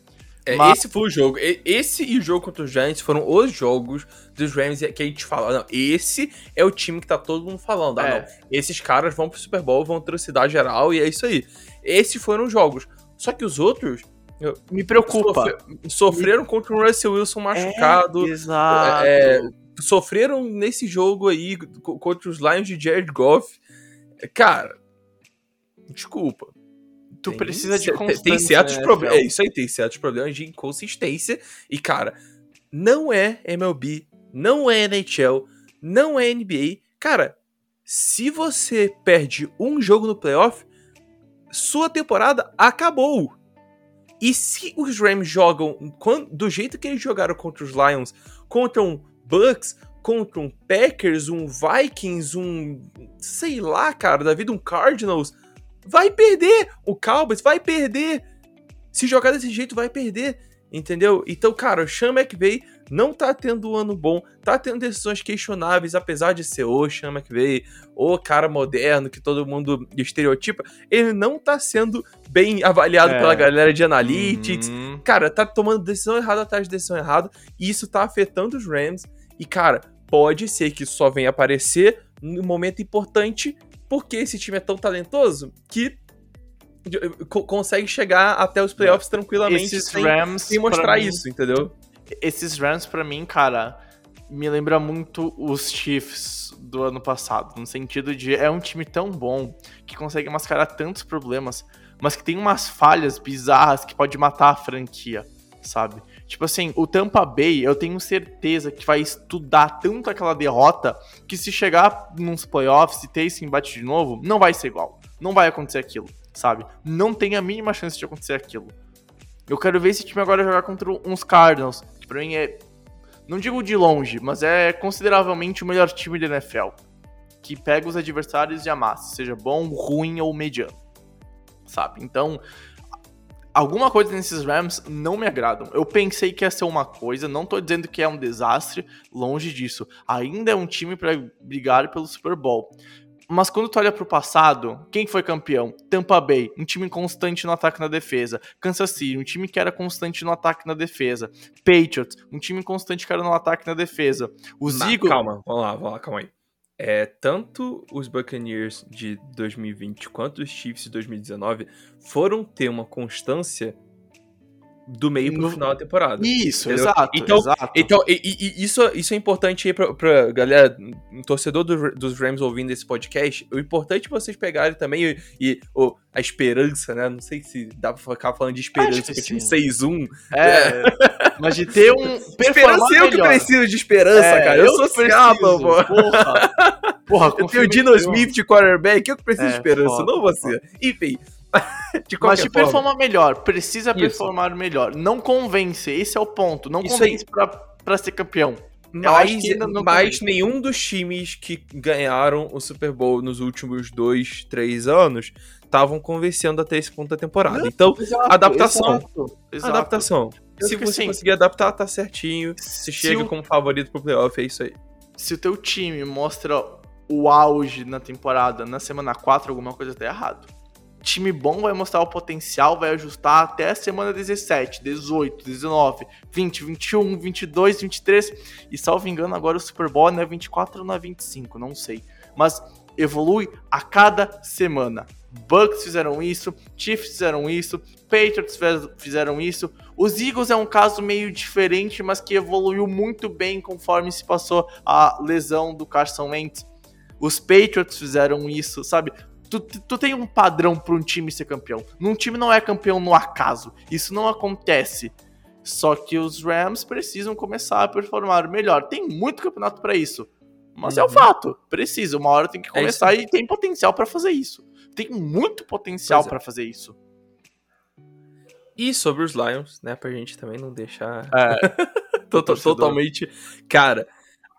É, Mas... Esse foi o jogo. Esse e o jogo contra os Giants foram os jogos dos Rams que a gente fala. Não, esse é o time que tá todo mundo falando. Ah, é. não. Esses caras vão pro Super Bowl, vão trucidar geral e é isso aí. Esses foram os jogos. Só que os outros. Me preocupa. Sofre, sofreram Me... contra o Russell Wilson machucado. É, exato. É, sofreram nesse jogo aí contra os Lions de Jared Goff. Cara, desculpa. Tu tem, precisa de constância. Tem certos né, problemas. É isso aí, tem certos problemas de inconsistência. E, cara, não é MLB, não é NHL, não é NBA. Cara, se você perde um jogo no playoff, sua temporada acabou. E se os Rams jogam do jeito que eles jogaram contra os Lions, contra um Bucks contra um Packers, um Vikings, um. sei lá, cara, da vida, um Cardinals, vai perder. O Cowboys vai perder. Se jogar desse jeito, vai perder. Entendeu? Então, cara, o Sean McVay não tá tendo um ano bom, tá tendo decisões questionáveis, apesar de ser o Sean McVay, o cara moderno que todo mundo estereotipa, ele não tá sendo bem avaliado é. pela galera de analytics. Uhum. Cara, tá tomando decisão errada atrás de decisão errada, e isso tá afetando os Rams. E, cara, pode ser que isso só venha aparecer no momento importante, porque esse time é tão talentoso que consegue chegar até os playoffs tranquilamente esses sem, Rams, sem mostrar isso, mim, entendeu? Esses Rams, para mim, cara, me lembra muito os Chiefs do ano passado, no sentido de é um time tão bom que consegue mascarar tantos problemas, mas que tem umas falhas bizarras que pode matar a franquia, sabe? Tipo assim, o Tampa Bay, eu tenho certeza que vai estudar tanto aquela derrota que se chegar nos playoffs e ter esse embate de novo, não vai ser igual. Não vai acontecer aquilo, sabe? Não tem a mínima chance de acontecer aquilo. Eu quero ver esse time agora jogar contra uns Cardinals, que pra mim é. Não digo de longe, mas é consideravelmente o melhor time da NFL. Que pega os adversários e amassa, seja bom, ruim ou mediano. Sabe? Então, alguma coisa nesses Rams não me agradam. Eu pensei que ia ser uma coisa, não tô dizendo que é um desastre, longe disso. Ainda é um time para brigar pelo Super Bowl. Mas quando tu olha pro passado, quem foi campeão? Tampa Bay, um time constante no ataque e na defesa. Kansas City, um time que era constante no ataque e na defesa. Patriots, um time constante que era no ataque e na defesa. Os Eagles... Calma, vamos lá, vamos lá, calma aí é, tanto os Buccaneers de 2020 quanto os Chiefs de 2019 foram ter uma constância do meio pro no... final da temporada. Isso, entendeu? exato. Então, exato. então e, e, isso, isso é importante aí pra, pra galera, um torcedor do, dos Rams ouvindo esse podcast. O importante é vocês pegarem também e, e oh, a esperança, né? Não sei se dá pra ficar falando de esperança, porque tinha 6-1. É, mas de ter um. Esperança eu que preciso de esperança, é, cara. Eu, eu sou pô. Porra. Porra, eu tenho o Dino Smith de quarterback, eu que preciso é, de esperança, foda, não você. Foda. Enfim. Mas de forma. performar melhor, precisa Isso. performar melhor. Não convence, esse é o ponto. Não Isso convence pra, pra ser campeão. Mas, mas nenhum dos times que ganharam o Super Bowl nos últimos dois, três anos estavam convencendo até esse ponto da temporada. Não, então, exato, adaptação. Exato, exato. Adaptação. Eu se você assim, conseguir adaptar, tá certinho. Se chega o... como favorito pro playoff, é isso aí. Se o teu time mostra o auge na temporada na semana 4, alguma coisa tá errado time bom vai mostrar o potencial, vai ajustar até a semana 17, 18, 19, 20, 21, 22, 23 e salvo engano agora o Super Bowl não é 24 ou não é 25, não sei. Mas evolui a cada semana. Bucks fizeram isso, Chiefs fizeram isso, Patriots fizeram isso. Os Eagles é um caso meio diferente, mas que evoluiu muito bem conforme se passou a lesão do Carson Wentz. Os Patriots fizeram isso, sabe? Tu, tu tem um padrão para um time ser campeão. Num time não é campeão no acaso. Isso não acontece. Só que os Rams precisam começar a performar melhor. Tem muito campeonato para isso. Mas uhum. é o fato. Precisa. Uma hora tem que é começar é e tem potencial para fazer isso. Tem muito potencial é. para fazer isso. E sobre os Lions, né? Pra gente também não deixar. É. totalmente. Cara.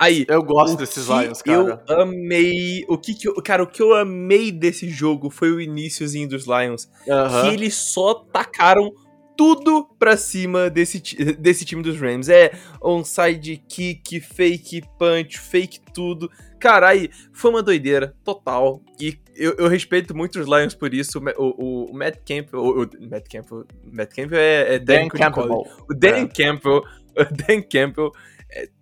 Aí, eu gosto desses Lions, cara. Eu amei. O que, que eu, cara, o que eu amei desse jogo foi o iníciozinho dos Lions. Uhum. Que eles só tacaram tudo pra cima desse, desse time dos Rams. É onside kick, fake punch, fake tudo. Cara, aí foi uma doideira total. E eu, eu respeito muito os Lions por isso. O, o, o Matt Campbell. O, o, Matt Campbell. Matt Campbell é, é Dan, Dan Campbell. O Dan é. Campbell. O Dan Campbell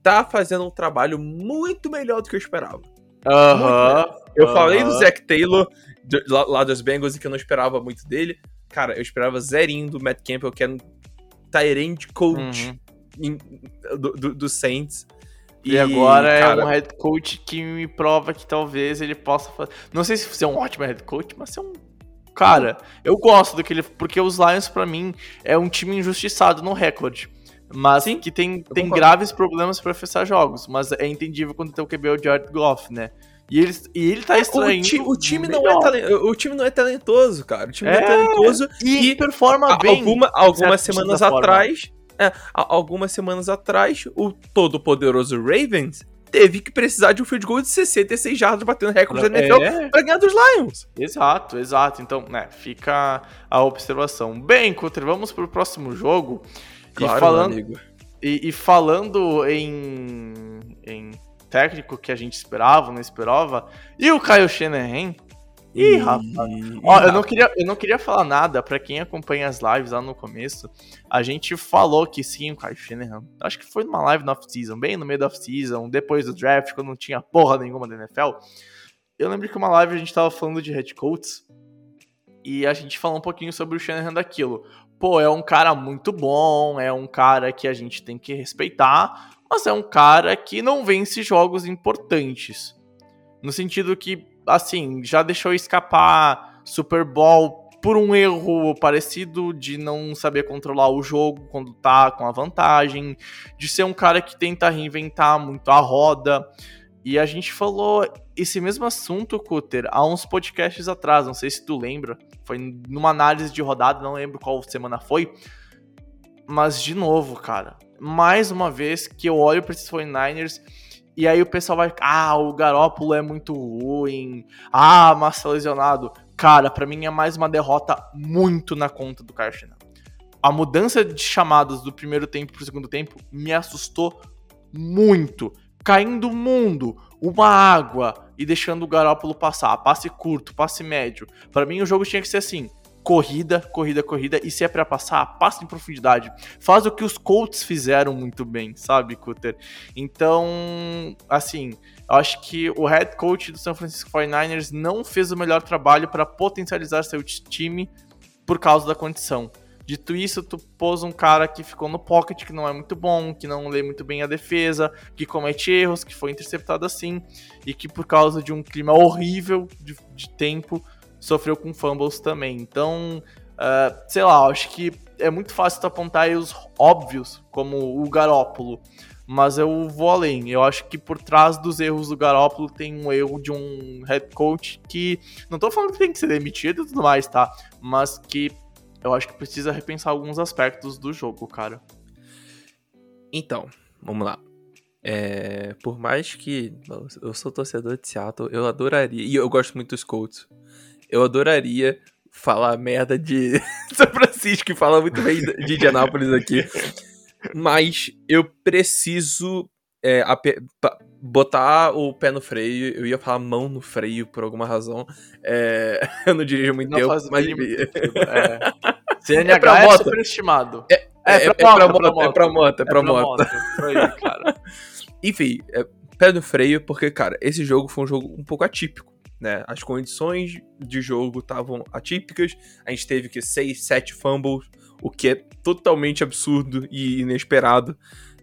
tá fazendo um trabalho muito melhor do que eu esperava. Aham. Uh -huh, eu uh -huh. falei do Zach Taylor lá, lá dos Bengals e que eu não esperava muito dele. Cara, eu esperava zerinho do Matt Campbell, que é um Tyrant coach uhum. do, do, do, Saints. E, e agora cara... é um head coach que me prova que talvez ele possa fazer. Não sei se ser um ótimo head coach, mas ser um. Cara, eu gosto do que ele. Porque os Lions, para mim, é um time injustiçado no recorde. Mas Sim, que tem, tem graves problemas para fechar jogos. Mas é entendível quando tem o QB o Jared Goff, né? E ele, e ele tá extraindo. O, o time não é o time não é talentoso, cara. O time é, não é talentoso e, e performa bem. Alguma, algumas semanas atrás. É, algumas semanas atrás, o todo-poderoso Ravens teve que precisar de um field goal de 66 jardas batendo recorde da NFL é. pra ganhar dos Lions. Exato, exato. Então, né, fica a observação. Bem, Cutter, vamos pro próximo jogo. Claro, e falando, e, e, falando em, em técnico que a gente esperava, não esperava. E o Kyle Shanahan. Ih, rapaz. Ó, eu não queria, eu não queria falar nada para quem acompanha as lives lá no começo. A gente falou que sim, o Kyle Shanahan. Acho que foi numa live no off-season, bem no meio da off-season, depois do draft, quando não tinha porra nenhuma da NFL. Eu lembro que uma live a gente tava falando de head coaches e a gente falou um pouquinho sobre o Shanahan daquilo. Pô, é um cara muito bom, é um cara que a gente tem que respeitar, mas é um cara que não vence jogos importantes. No sentido que, assim, já deixou escapar Super Bowl por um erro parecido de não saber controlar o jogo quando tá com a vantagem, de ser um cara que tenta reinventar muito a roda. E a gente falou esse mesmo assunto, Cutter, há uns podcasts atrás, não sei se tu lembra, foi numa análise de rodada, não lembro qual semana foi. Mas de novo, cara, mais uma vez que eu olho para esses 49ers e aí o pessoal vai, ah, o Garópolo é muito ruim, ah, Massa lesionado. Cara, para mim é mais uma derrota muito na conta do Karchner. A mudança de chamadas do primeiro tempo pro segundo tempo me assustou muito. Caindo o mundo, uma água e deixando o Garópolo passar. Passe curto, passe médio. Para mim o jogo tinha que ser assim corrida, corrida, corrida, e se é para passar, passa em profundidade. Faz o que os Colts fizeram muito bem, sabe, Cutter? Então, assim, eu acho que o head coach do San Francisco 49ers não fez o melhor trabalho para potencializar seu time por causa da condição. Dito isso, tu pôs um cara que ficou no pocket, que não é muito bom, que não lê muito bem a defesa, que comete erros, que foi interceptado assim, e que por causa de um clima horrível de, de tempo, sofreu com fumbles também. Então, uh, sei lá, acho que é muito fácil tu apontar os óbvios, como o Garópolo. Mas eu vou além. Eu acho que por trás dos erros do Garópolo tem um erro de um head coach que. Não tô falando que tem que ser demitido e tudo mais, tá? Mas que eu acho que precisa repensar alguns aspectos do jogo, cara. Então, vamos lá. É, por mais que eu sou torcedor de Seattle, eu adoraria. E eu gosto muito dos Colts. Eu adoraria falar merda de São Francisco e falar muito bem de Indianápolis aqui. Mas eu preciso é, botar o pé no freio. Eu ia falar mão no freio por alguma razão. É, eu não dirijo muito não tempo, mas. É. CNH é, pra é moto. superestimado. É, é, é, pra moto, é pra moto, é pra moto. É pra moto. Enfim, é, pé no freio, porque, cara, esse jogo foi um jogo um pouco atípico né? As condições de jogo estavam atípicas. A gente teve que 6, 7 fumbles, o que é totalmente absurdo e inesperado.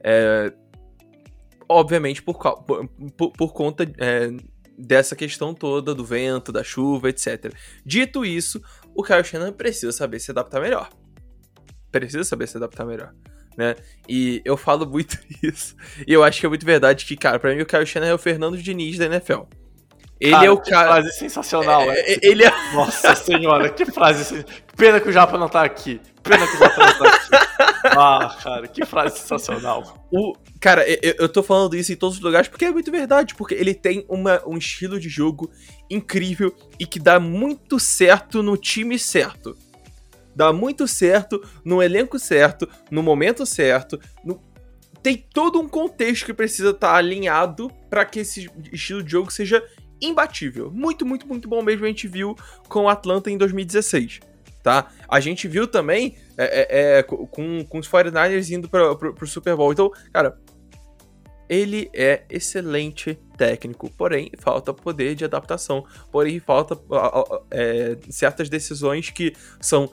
É, obviamente por, por, por conta é, dessa questão toda do vento, da chuva, etc. Dito isso, o Kyle Shannon precisa saber se adaptar melhor. Precisa saber se adaptar melhor. Né? E eu falo muito isso. E eu acho que é muito verdade que, cara, pra mim o Kyle Shannon é o Fernando Diniz da NFL. Ele cara, é o cara. frase sensacional, é, né? Ele é. Nossa senhora, que frase. Pena que o Japa não tá aqui. Pena que o Japa não tá aqui. Ah, cara, que frase sensacional. O, cara, eu, eu tô falando isso em todos os lugares porque é muito verdade. Porque ele tem uma, um estilo de jogo incrível e que dá muito certo no time certo. Dá muito certo no elenco certo, no momento certo. No... Tem todo um contexto que precisa estar tá alinhado para que esse estilo de jogo seja imbatível. Muito, muito, muito bom mesmo. A gente viu com o Atlanta em 2016. Tá? A gente viu também é, é, é, com, com os 49ers indo para o Super Bowl. Então, cara, ele é excelente técnico, porém falta poder de adaptação, porém falta é, certas decisões que são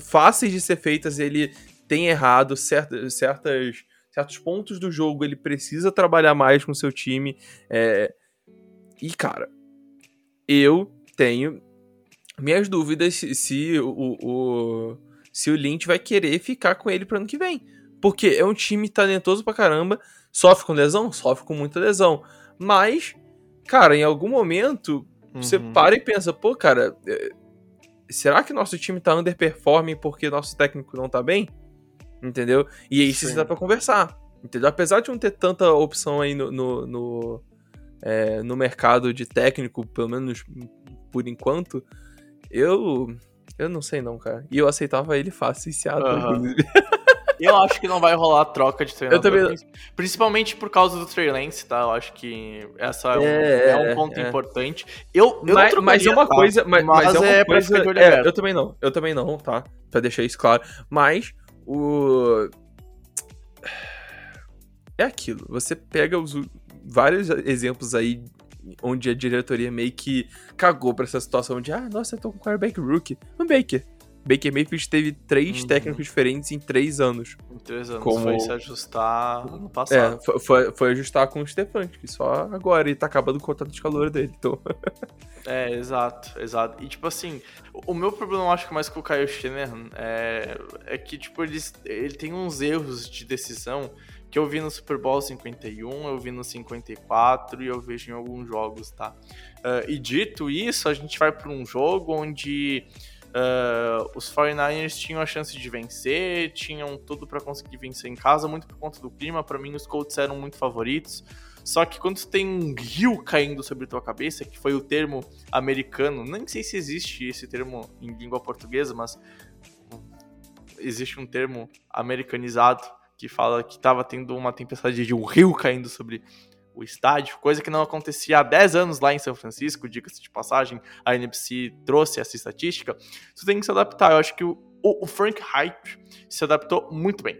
fáceis de ser feitas, ele tem errado certas, certas, certos pontos do jogo, ele precisa trabalhar mais com seu time. É, e, cara, eu tenho minhas dúvidas se, se o, o, se o Lynch vai querer ficar com ele pro ano que vem. Porque é um time talentoso pra caramba, sofre com lesão? Sofre com muita lesão. Mas, cara, em algum momento, uhum. você para e pensa, pô, cara, é, será que nosso time tá underperforming porque nosso técnico não tá bem? Entendeu? E aí Sim. dá pra conversar. Entendeu? Apesar de não ter tanta opção aí no, no, no é, no mercado de técnico, pelo menos por enquanto, eu. Eu não sei não, cara. E eu aceitava ele fácil em Seattle, uhum. Eu acho que não vai rolar troca de treinador. Também... Principalmente por causa do Trey Lance, tá? Eu acho que essa é um, é, é um ponto é. importante. Eu, eu mas, mas é uma tá? coisa. Mas, mas, mas é uma é coisa. É, eu também não. Eu também não, tá? Pra deixar isso claro. Mas o. É aquilo. Você pega os, vários exemplos aí onde a diretoria meio que cagou pra essa situação de, ah, nossa, eu tô com quarterback rookie. Um Baker. Baker Mayfield teve três uhum. técnicos diferentes em três anos. Em três anos. Como... Foi se ajustar no passado. É, foi, foi, ajustar com o Stefan, que só agora ele tá acabando o contrato de calor dele, então. é, exato, exato. E tipo assim, o meu problema, eu acho que mais com o Kyle Shanahan é, é que, tipo, ele, ele tem uns erros de decisão que eu vi no Super Bowl 51, eu vi no 54 e eu vejo em alguns jogos, tá? Uh, e dito isso, a gente vai para um jogo onde uh, os 49ers tinham a chance de vencer, tinham tudo para conseguir vencer em casa, muito por conta do clima. Para mim, os Colts eram muito favoritos. Só que quando tem um rio caindo sobre tua cabeça, que foi o termo americano, nem sei se existe esse termo em língua portuguesa, mas existe um termo americanizado que fala que estava tendo uma tempestade de um rio caindo sobre o estádio, coisa que não acontecia há 10 anos lá em São Francisco, diga-se de passagem, a NBC trouxe essa estatística, você tem que se adaptar. Eu acho que o, o Frank Hype se adaptou muito bem.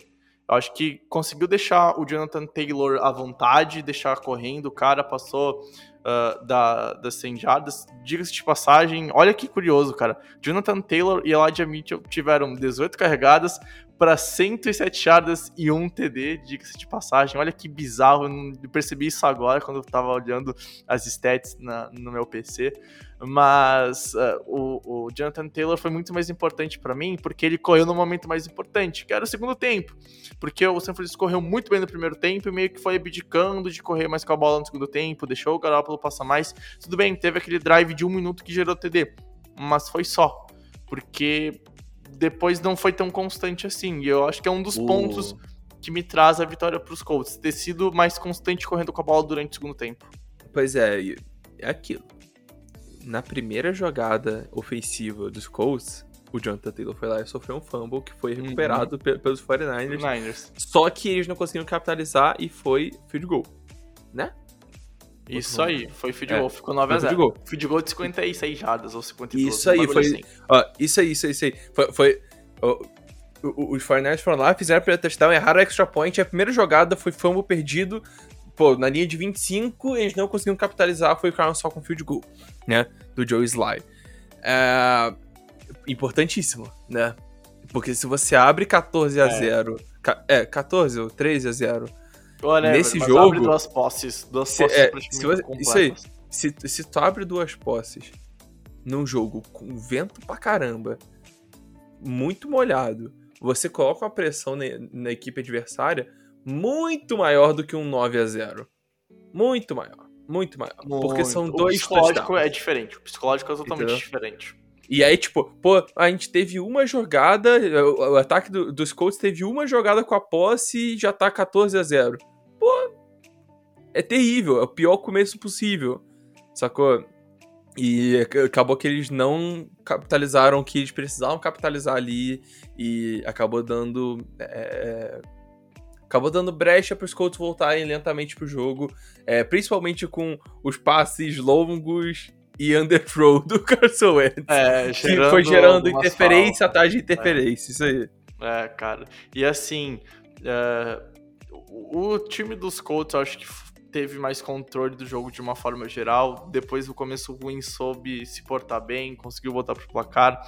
Eu acho que conseguiu deixar o Jonathan Taylor à vontade, deixar correndo, o cara passou uh, da, das 100 jardas. Diga-se de passagem, olha que curioso, cara. Jonathan Taylor e Elijah Mitchell tiveram 18 carregadas para 107 jardas e um TD, diga-se de passagem. Olha que bizarro, eu percebi isso agora quando eu estava olhando as stats na, no meu PC. Mas uh, o, o, Jonathan Taylor foi muito mais importante para mim porque ele correu no momento mais importante, que era o segundo tempo. Porque o San Francisco correu muito bem no primeiro tempo e meio que foi abdicando de correr mais com a bola no segundo tempo, deixou o Garoppolo passar mais. Tudo bem, teve aquele drive de um minuto que gerou TD, mas foi só. Porque depois não foi tão constante assim. E eu acho que é um dos uh. pontos que me traz a vitória para os Colts, ter sido mais constante correndo com a bola durante o segundo tempo. Pois é, é aquilo. Na primeira jogada ofensiva dos Colts, o Jonathan Taylor foi lá e sofreu um fumble que foi uhum. recuperado uhum. pelos 49ers. Niners. Só que eles não conseguiram capitalizar e foi field goal, né? Isso aí, foi field é, goal, ficou 9 a 0 Field goal. field goal de 56 jardas ou 52. Isso aí, foi. Assim. Ó, isso aí, isso aí, isso aí. Foi. foi ó, os 49 foram lá, fizeram a touchdown, erraram o extra point. A primeira jogada foi fumble perdido. pô, na linha de 25, eles não conseguiram capitalizar, foi o Crown só com field goal, né? Do Joe Sly. É, importantíssimo, né? Porque se você abre 14 a 0 é, 14 ou 13 a 0 Whatever, nesse mas jogo. abre duas posses. Duas Se- posses é, se você- isso aí. Se, se tu abre duas posses num jogo com vento pra caramba, muito molhado, você coloca uma pressão na, na equipe adversária muito maior do que um 9 a 0 Muito maior. Muito maior. Porque são Muito. dois O psicológico touchdowns. é diferente. O psicológico é totalmente Entendeu? diferente. E aí, tipo, pô, a gente teve uma jogada, o, o ataque do- dos Colts teve uma jogada com a posse e já tá 14 a 0 É terrível, é o pior começo possível, sacou? E ac- acabou que eles não capitalizaram o que eles precisavam capitalizar ali e acabou dando. é, acabou dando brecha para os Colts voltarem lentamente pro jogo, é, principalmente com os passes longos e underthrow do Carson Wentz. É, Que foi gerando interferência atrás de interferência, isso aí. É, cara. E assim, é, o, time dos Colts, eu acho que teve mais controle do jogo de uma forma geral. Depois do começo ruim, soube se portar bem, conseguiu voltar pro placar.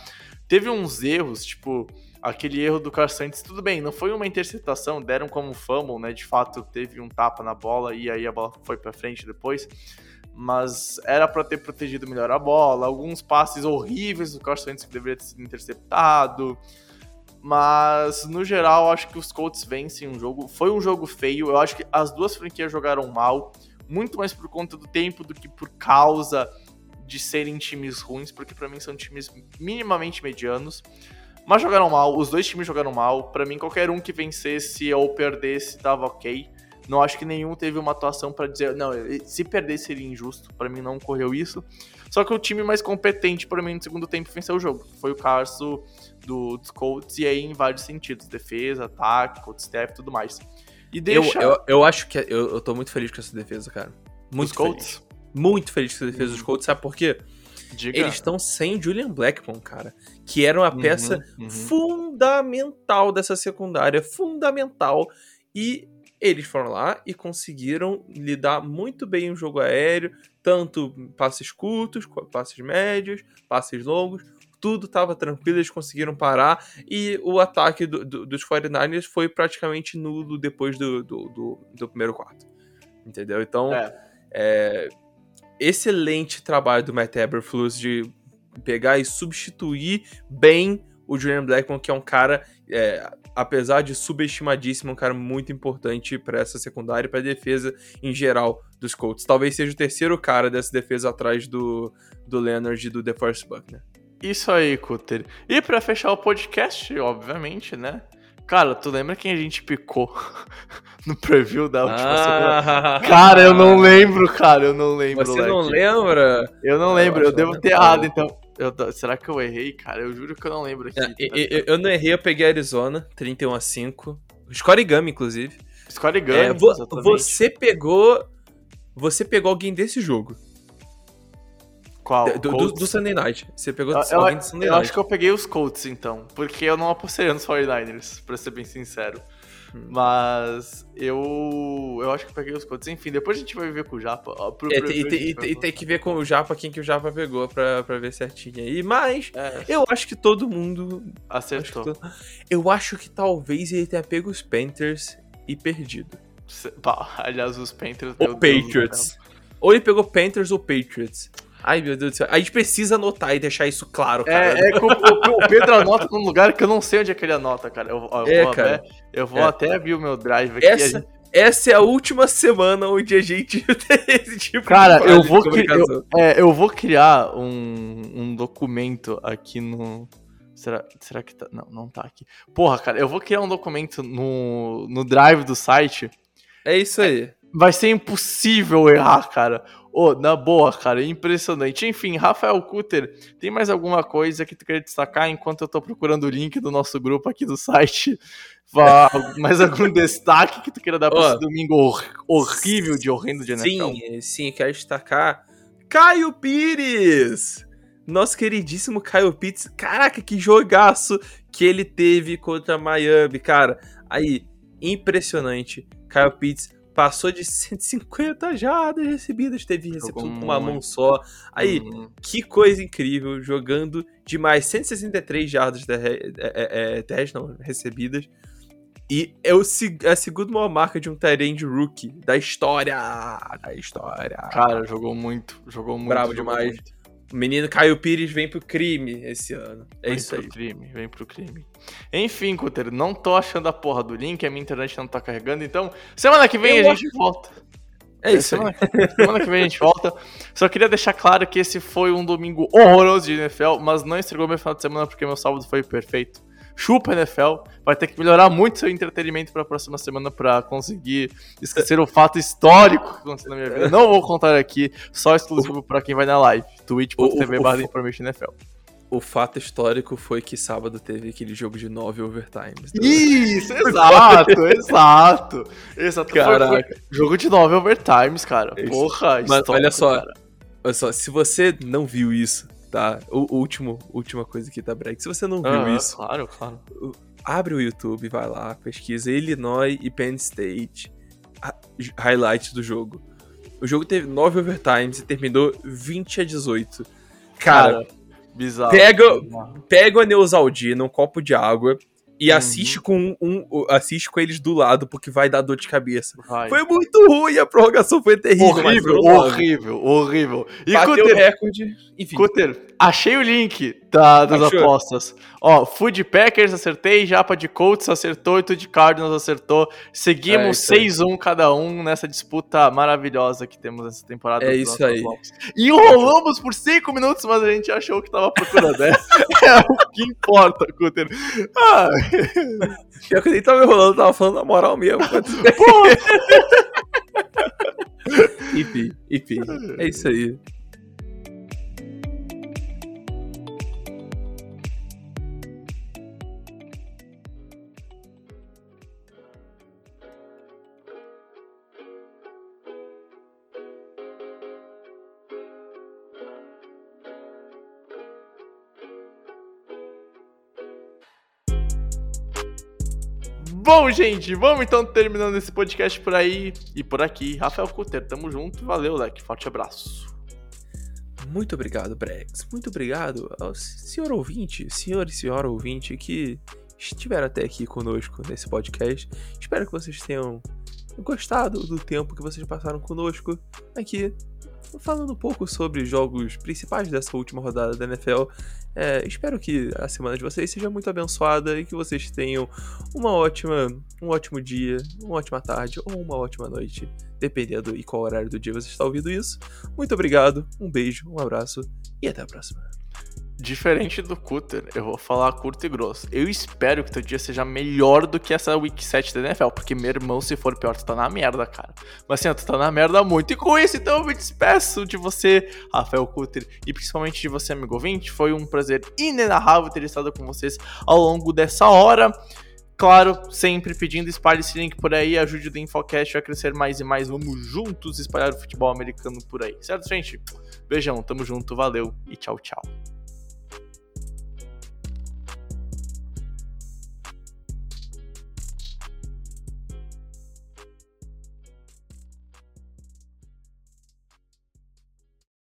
Teve uns erros, tipo, aquele erro do Wentz, tudo bem, não foi uma interceptação, deram como fumble, né? De fato, teve um tapa na bola e aí a bola foi pra frente depois. Mas era pra ter protegido melhor a bola. Alguns passes horríveis do Wentz que deveria ter sido interceptado. Mas, no geral, acho que os Colts vencem um jogo. Foi um jogo feio. Eu acho que as duas franquias jogaram mal. Muito mais por conta do tempo do que por causa de serem times ruins. Porque, pra mim, são times minimamente medianos. Mas jogaram mal. Os dois times jogaram mal. Pra mim, qualquer um que vencesse ou perdesse tava ok. Não acho que nenhum teve uma atuação pra dizer, não, se perder seria injusto. Pra mim não ocorreu isso. Só que o time mais competente pra mim no segundo tempo venceu o jogo. Foi o Carso do, dos Colts, e aí em vários sentidos: defesa, ataque, coach staff tudo mais. E Eu, deixa eu, eu acho que. Eu, eu tô muito feliz com essa defesa, cara. Muito os Colts. feliz. Muito feliz com essa defesa dos Colts, sabe por quê? Diga. Eles estão sem Julian Blackmon, cara. Que era uma Uhum, peça uhum. fundamental dessa secundária. Fundamental. E eles foram lá e conseguiram lidar muito bem o jogo aéreo. Tanto passes curtos, passes médios, passes longos. Tudo estava tranquilo, eles conseguiram parar. E o ataque do- do- dos 49ers foi praticamente nulo depois do, do, do- do primeiro quarto. Entendeu? Então, É. é, excelente trabalho do Matt Eberflus de pegar e substituir bem o Julian Blackmon, que é um cara, é, apesar de subestimadíssimo, um cara muito importante para essa secundária e para defesa em geral dos Colts. Talvez seja o terceiro cara dessa defesa atrás do, do Leonard e do DeForest Buckner. Isso aí, Cutter. E pra fechar o podcast, obviamente, né? Cara, tu lembra quem a gente picou no preview da última semana? Cara, eu não lembro, cara, eu não lembro. Ah. Você não lembra? Eu não Eu lembro, eu devo ter errado, então. Eu será que eu errei, cara? Eu juro que eu não lembro aqui. É, eu, eu- eu não errei, eu peguei Arizona, 31 a 5. Scorigami, inclusive. Score É, vo- exatamente. você pegou. Você pegou alguém desse jogo. Qual? do, do, do Sunday Night. Você pegou Eu, eu- alguém do Sunday eu Night. acho que eu peguei os Colts, então. Porque eu não apostei nos 49ers, pra ser bem sincero. Hum. Mas eu. Eu acho que peguei os Colts. Enfim, depois a gente vai ver com o Japa. Ó, pro É, tem, a tem- que ver com o Japa quem que o Japa pegou pra, pra ver certinho aí. Mas É, eu acho que todo mundo. Acho acertou. to- eu acho que talvez ele tenha pego os Panthers e perdido. Se- pá, aliás, os Panthers. Ou meu Deus Patriots. Ou ele pegou Panthers ou Patriots. Ai, meu Deus do céu. A gente precisa anotar e deixar isso claro, cara. É, é que o, Pedro anota num lugar que eu não sei onde é que ele anota, cara. Eu, eu É, vou, cara. Até, eu vou É. até abrir o meu drive aqui. Essa, gente- essa é a última semana onde a gente tem esse tipo Cara, de eu de vou, cri- eu, é, eu vou criar um, um documento aqui no. Será, será que tá. Não, não tá aqui. Porra, cara, eu vou criar um documento no, no drive do site. É isso aí. Vai ser impossível errar, cara. Ô, na boa, cara, impressionante. Enfim, Rafael Cutter, tem mais alguma coisa que tu queria destacar enquanto eu tô procurando o link do nosso grupo aqui do site? Mais algum destaque que tu queira dar pra esse domingo hor- horrível de horrendo de NFL? Sim, sim, quero destacar Caio Pires! Nosso queridíssimo Caio Pires. Caraca, que jogaço que ele teve contra Miami, cara. Aí, impressionante. Caio Pitts Passou de 150 jardas recebidas, teve recepção com uma mão só. Aí, Hum, que coisa incrível, jogando de mais 163 jardas terre- é, é, é, terrestres, não, recebidas. E é o, é a segunda maior marca de um Tyrande rookie da história. Da história. Cara, jogou muito. Jogou muito. Bravo jogou demais. muito. O menino Caio Pires vem pro crime esse ano. É Vem isso pro aí. crime, vem pro crime. Enfim, Cutter, não tô achando a porra do link, a minha internet não tá carregando, então semana que vem Eu a gente volta. É isso semana, semana que vem a gente volta. Só queria deixar claro que esse foi um domingo horroroso de NFL, mas não estragou meu final de semana porque meu sábado foi perfeito. Chupa NFL, vai ter que melhorar muito seu entretenimento pra próxima semana pra conseguir esquecer o fato histórico que aconteceu na minha vida. Não vou contar aqui, só exclusivo pra quem vai na live, twitch.tv O- fato histórico foi que sábado teve aquele jogo de nove overtimes. né? Isso, exato, exato. Exato. Caraca. foi jogo de nove overtimes, cara. Isso. Porra, Mas olha só, cara. olha só, se você não viu isso, tá? O, último, última coisa aqui, tá, Break? Se você não viu Ah, isso, Claro, claro. abre o YouTube, vai lá, pesquisa Illinois e Penn State, highlights do jogo. O jogo teve 9 overtimes e terminou 20 a 18. Cara, Cara, bizarro. pega- bizarro. pega o Neusaldina, um copo de água e Uhum. assiste com um, um- assiste com eles do lado, porque vai dar dor de cabeça. Vai. Foi muito ruim, a prorrogação foi terrível. horrível, horrível, horrível. E Bateu o Cutter, recorde. Enfim, Cutter, achei o link da- das Achou? apostas. Ó, Food Packers acertei, Japa de Colts acertou e tu de Cardinals acertou. É Seguimos aí. 6-1 cada um nessa disputa maravilhosa que temos essa temporada. É isso aí. blocos. Enrolamos por 5 minutos, mas a gente achou que tava procurando. É, é o que importa, Cutter. Ah, pior que eu nem tava enrolando, tava falando na moral mesmo. enfim, enfim. É isso aí. Bom, gente, vamos então terminando esse podcast por aí e por aqui. Rafael Cutter, tamo junto. Valeu, Leque. Forte abraço. Muito obrigado, Brex. Muito obrigado ao senhor ouvinte, senhor e senhora ouvinte que estiveram até aqui conosco nesse podcast. Espero que vocês tenham gostado do tempo que vocês passaram conosco aqui, falando um pouco sobre os jogos principais dessa última rodada da NFL. É, espero que a semana de vocês seja muito abençoada e que vocês tenham uma ótima, um ótimo dia, uma ótima tarde ou uma ótima noite, dependendo e qual horário do dia você está ouvindo isso. Muito obrigado, um beijo, um abraço e até a próxima. Diferente do Cutter, eu vou falar curto e grosso. Eu espero que teu dia seja melhor do que essa Week 7 da NFL, porque meu irmão, se for pior, tu tá na merda, cara. Mas assim, ó, tu tá na merda muito. E com isso, então eu me despeço de você, Rafael Cutter, e principalmente de você, amigo ouvinte. Foi um prazer inenarrável ter estado com vocês ao longo dessa hora. Claro, sempre pedindo espalhe esse link por aí, ajude o Infocast a crescer mais e mais. Vamos juntos espalhar o futebol americano por aí, certo, gente? Beijão, tamo junto, valeu e tchau, tchau.